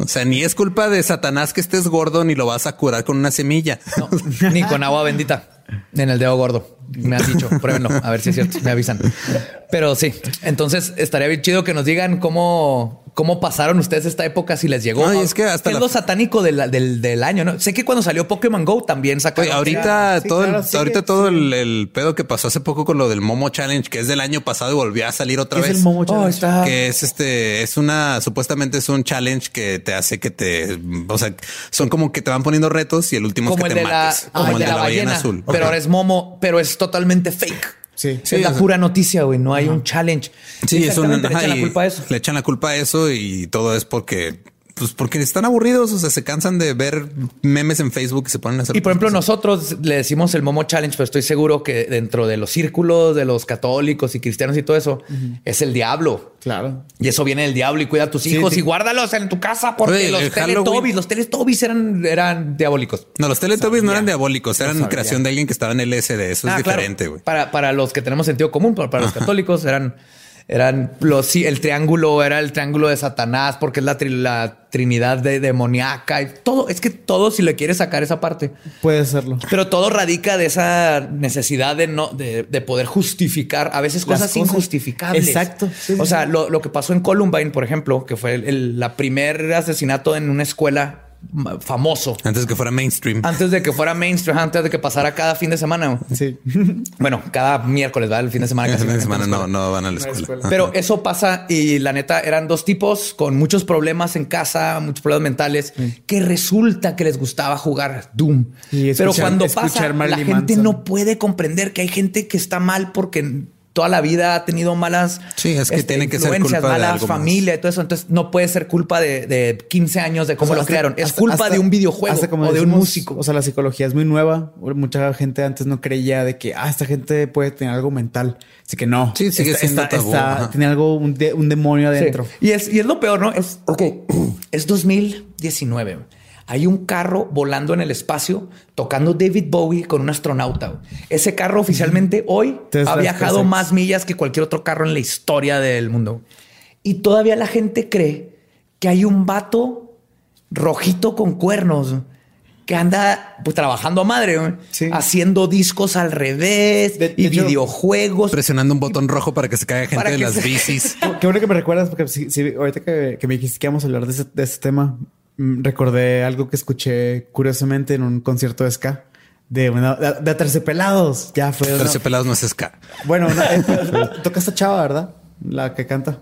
O sea, ni es culpa de Satanás que estés gordo ni lo vas a curar con una semilla. No, ni con agua bendita en el dedo gordo. Me han dicho, pruébenlo, a ver si es cierto, me avisan. Pero sí, entonces estaría bien chido que nos digan cómo, cómo pasaron ustedes esta época, si les llegó. No, y es que hasta ¿Qué la- es lo satánico del, del, del año, ¿no? Sé que cuando salió Pokémon Go también sacaron. Oye, ahorita sí, todo, el- ahorita todo el, el pedo que pasó hace poco con lo del Momo Challenge, que es del año pasado y volvió a salir otra ¿Qué es vez. el Momo Oh, Challenge? está. que es este, es una, supuestamente es un challenge que te hace que te, o sea, son como que te van poniendo retos y el último como es el que de te la, mates. como el de la ballena, azul. Pero ahora es Momo, pero es totalmente fake. Sí. es la pura noticia, güey. No hay un challenge. Sí, es un, Exactamente, le echan la culpa a eso. Le echan la culpa a eso y todo es porque, pues porque están aburridos, o sea, se cansan de ver memes en Facebook y se ponen a hacer. Y por ejemplo, cosas. nosotros le decimos el Momo Challenge, pero estoy seguro que dentro de los círculos de los católicos y cristianos y todo eso es el diablo. Claro. Y eso viene del diablo y cuida a tus Sí, hijos sí. y guárdalos en tu casa porque Oye, los Teletubbies, los Teletubbies eran, eran diabólicos. No, los Teletubbies no eran diabólicos, eran creación de alguien que estaba en el SD. Eso es Ah, diferente, güey. Para, para los que tenemos sentido común, pero para los católicos eran, eran los, el triángulo era el triángulo de Satanás porque es la, tri- la trinidad de demoníaca y todo. Es que todo, si le quieres sacar esa parte, Puede serlo. pero todo radica de esa necesidad de no, de, de poder justificar a veces cosas, cosas. injustificables. Exacto. Sí, o sea, lo, lo que pasó en Columbine, por ejemplo, que fue el, el- la primer asesinato en una escuela famoso. Antes que fuera mainstream. Antes de que fuera mainstream, antes de que pasara cada fin de semana. Sí. Bueno, cada miércoles, ¿verdad? El fin de semana. El fin de no semana no, no van a la escuela. escuela. Pero eso pasa y la neta eran dos tipos con muchos problemas en casa, muchos problemas mentales, que resulta que les gustaba jugar Doom. Y Pero escuchar- cuando escuchar pasa, la gente Manson. no puede comprender que hay gente que está mal porque toda la vida ha tenido malas este, Sí, es que tiene que ser culpa de malas algo más. familia y todo eso. Entonces no puede ser culpa de, de 15 años de cómo O sea, lo hasta- crearon. Es hasta- culpa hasta- de un videojuego como o de un músico. O sea, la psicología es muy nueva. Mucha gente antes no creía de que ah, esta gente puede tener algo mental. Así que no. Sí, sigue Está- siendo está- tabú, está- ajá. tiene algo, un, de- un demonio adentro. Sí. Y es, y es lo peor, ¿no? Es, ok, es 2019. Hay un carro volando en el espacio tocando David Bowie con un astronauta. Ese carro oficialmente hoy Tesla ha viajado SpaceX. más millas que cualquier otro carro en la historia del mundo. Y todavía la gente cree que hay un vato rojito con cuernos que anda pues, trabajando a madre, Sí. haciendo discos al revés De- y de hecho, videojuegos. Presionando un botón rojo para que se caiga gente de las se- bicis. Qué bueno que me recuerdas, porque si, si- ahorita que, que me dijiste que íbamos a hablar de ese, de ese tema, recordé algo que escuché curiosamente en un concierto de ska de, una, de, de Terciopelados. Ya fue. una- Terciopelados no es ska. Bueno, una- eh, toca esta chava, ¿verdad? La que canta.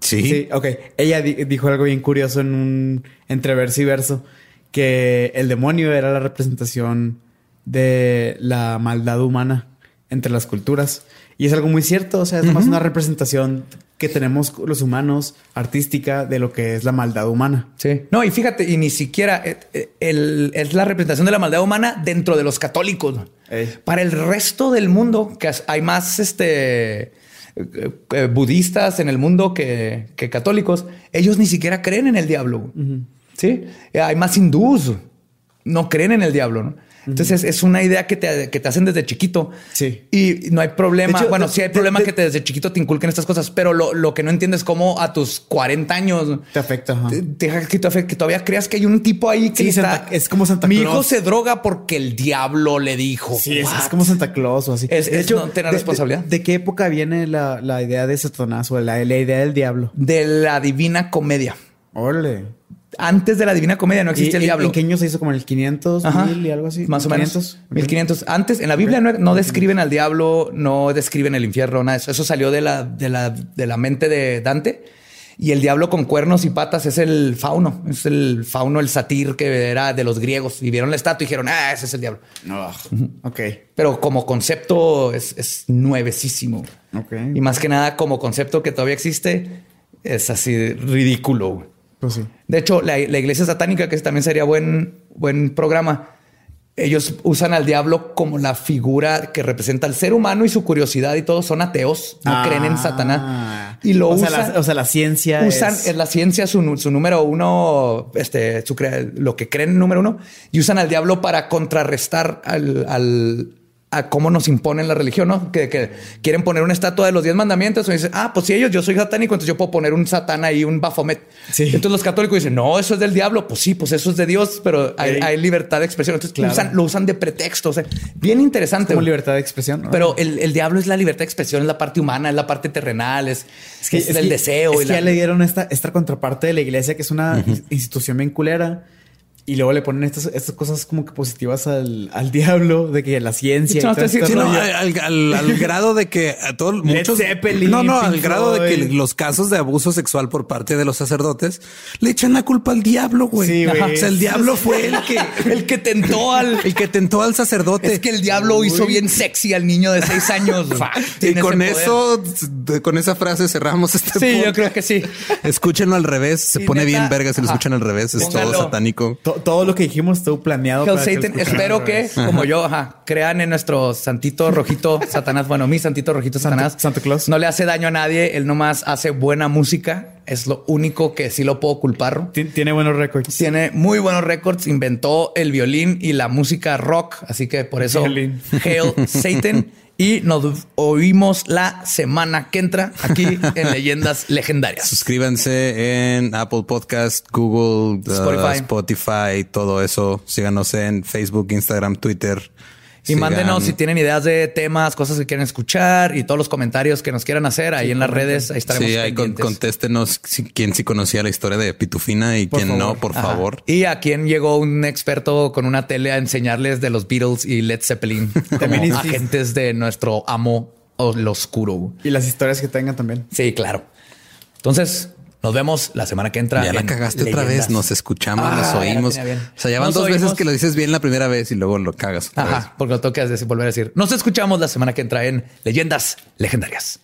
Sí. Sí, ok. Ella di- dijo algo bien curioso en un entre verso y verso, que el demonio era la representación de la maldad humana entre las culturas. Y es algo muy cierto, o sea, es más una representación que tenemos los humanos, artística, de lo que es la maldad humana. Sí. No, y fíjate, y ni siquiera eh, eh, el- es la representación de la maldad humana dentro de los católicos. Ey. Para el resto del mundo, que hay más este, eh, budistas en el mundo que, que católicos, ellos ni siquiera creen en el diablo. Sí. Hay más hindús, no creen en el diablo. ¿no? Entonces es una idea que te, que te hacen desde chiquito. Sí. Y no hay problema. Hecho, bueno, de- sí hay de- problema de- que te, desde chiquito te inculquen estas cosas, pero lo, lo que no entiendes es cómo a tus 40 años Te afecta. te- que, te- que todavía creas que hay un tipo ahí que Sí, está. Santa- es como Santa Mi Claus. hijo se droga porque el diablo le dijo. Sí, es, como Santa Claus o así. Es- es no tener de- responsabilidad. De, qué época viene la, la idea de Satanás o la, la idea del diablo? de la divina comedia. Órale. Antes de la divina comedia no existía ¿Y- el diablo. ¿En qué año se hizo? ¿Como en el 500, Ajá. 1000 y algo así? Más o menos. 500. 1500. Antes, en la Biblia no, no describen al diablo, no describen el infierno, nada de eso. Eso salió de la, de la, de la mente de Dante. Y el diablo con cuernos y patas es el fauno. Es el fauno, el satir que era de los griegos. Y vieron la estatua y dijeron, ah, ese es el diablo. Ah, ok. Pero como concepto es, es nuevecísimo. Ok. Y más que nada, como concepto que todavía existe, es así ridículo. Pues sí. De hecho, la, la iglesia satánica, que también sería buen, buen programa, ellos usan al diablo como la figura que representa al ser humano y su curiosidad y todo. Son ateos, no Ah. creen en Satanás. Y lo o usan. Sea, la, o sea, la ciencia usan es... la ciencia su, su número uno, este, su lo que creen número uno, y usan al diablo para contrarrestar al, al- a cómo nos imponen la religión, ¿no? Que, que quieren poner una estatua de los diez mandamientos y dicen, ah, pues si ellos, yo soy satánico, entonces yo puedo poner un satán ahí, un bafomet. Sí. Entonces los católicos dicen, no, eso es del diablo. Pues sí, pues eso es de Dios, pero hay, libertad de expresión. Entonces Claro. usan- lo usan de pretexto. O sea, bien interesante. como güey. libertad de expresión. ¿no? Pero el, el diablo es la libertad de expresión, es la parte humana, es la parte terrenal, es, es, el que- deseo. Es y que la- ya le dieron esta, esta contraparte de la iglesia, que es una ins- institución bien culera. Y luego le ponen estas, estas cosas como que positivas al, al diablo, de que la ciencia. y todo este sí, no, al, al- al grado de que a todos muchos Zeppelin, no, no, al grado de que los casos de abuso sexual por parte de los sacerdotes le echan la culpa al diablo, güey. Sí, güey. O sea, el diablo fue el que el que tentó al. el que tentó al sacerdote. Es que el diablo hizo bien sexy al niño de seis años. y con eso, con esa frase cerramos este Sí, yo creo que sí. Escúchenlo al revés. Se Y pone neta, bien verga si lo escuchan al revés. Es Póngalo. todo satánico. To- todo lo que dijimos estuvo planeado. Hell para Satan, espero que, como yo, ajá, crean en nuestro santito rojito Satanás. Bueno, mi santito rojito Satanás. Santa Claus. No le hace daño a nadie. Él nomás hace buena música. Es lo único que sí lo puedo culpar. Tien- Tiene buenos récords. Tiene muy buenos récords. Inventó el violín y la música rock. Así que por eso. Hail Satan. Y nos oímos la semana que entra aquí en Leyendas Legendarias. Suscríbanse en Apple Podcast, Google, uh, Spotify. Spotify, todo eso. Síganos en Facebook, Instagram, Twitter. Y Sigan- mándenos si tienen ideas de temas, cosas que quieren escuchar y todos los comentarios que nos quieran hacer ahí en las redes. Ahí estaremos. Sí, ahí con- contéstenos si, quién sí conocía la historia de Pitufina y quién no, por Ajá. favor. Y a quién llegó un experto con una tele a enseñarles de los Beatles y Led Zeppelin como agentes de nuestro amo o lo oscuro. Y las historias que tengan también. Sí, claro. Entonces, nos vemos la semana que entra. Ya la cagaste otra vez, nos escuchamos, Ah, nos la oímos. O sea, ya van Nos dos veces que lo dices bien la primera vez y luego lo cagas. otra vez. Ajá, porque lo decir- volver a decir. Nos escuchamos la semana que entra en Leyendas Legendarias.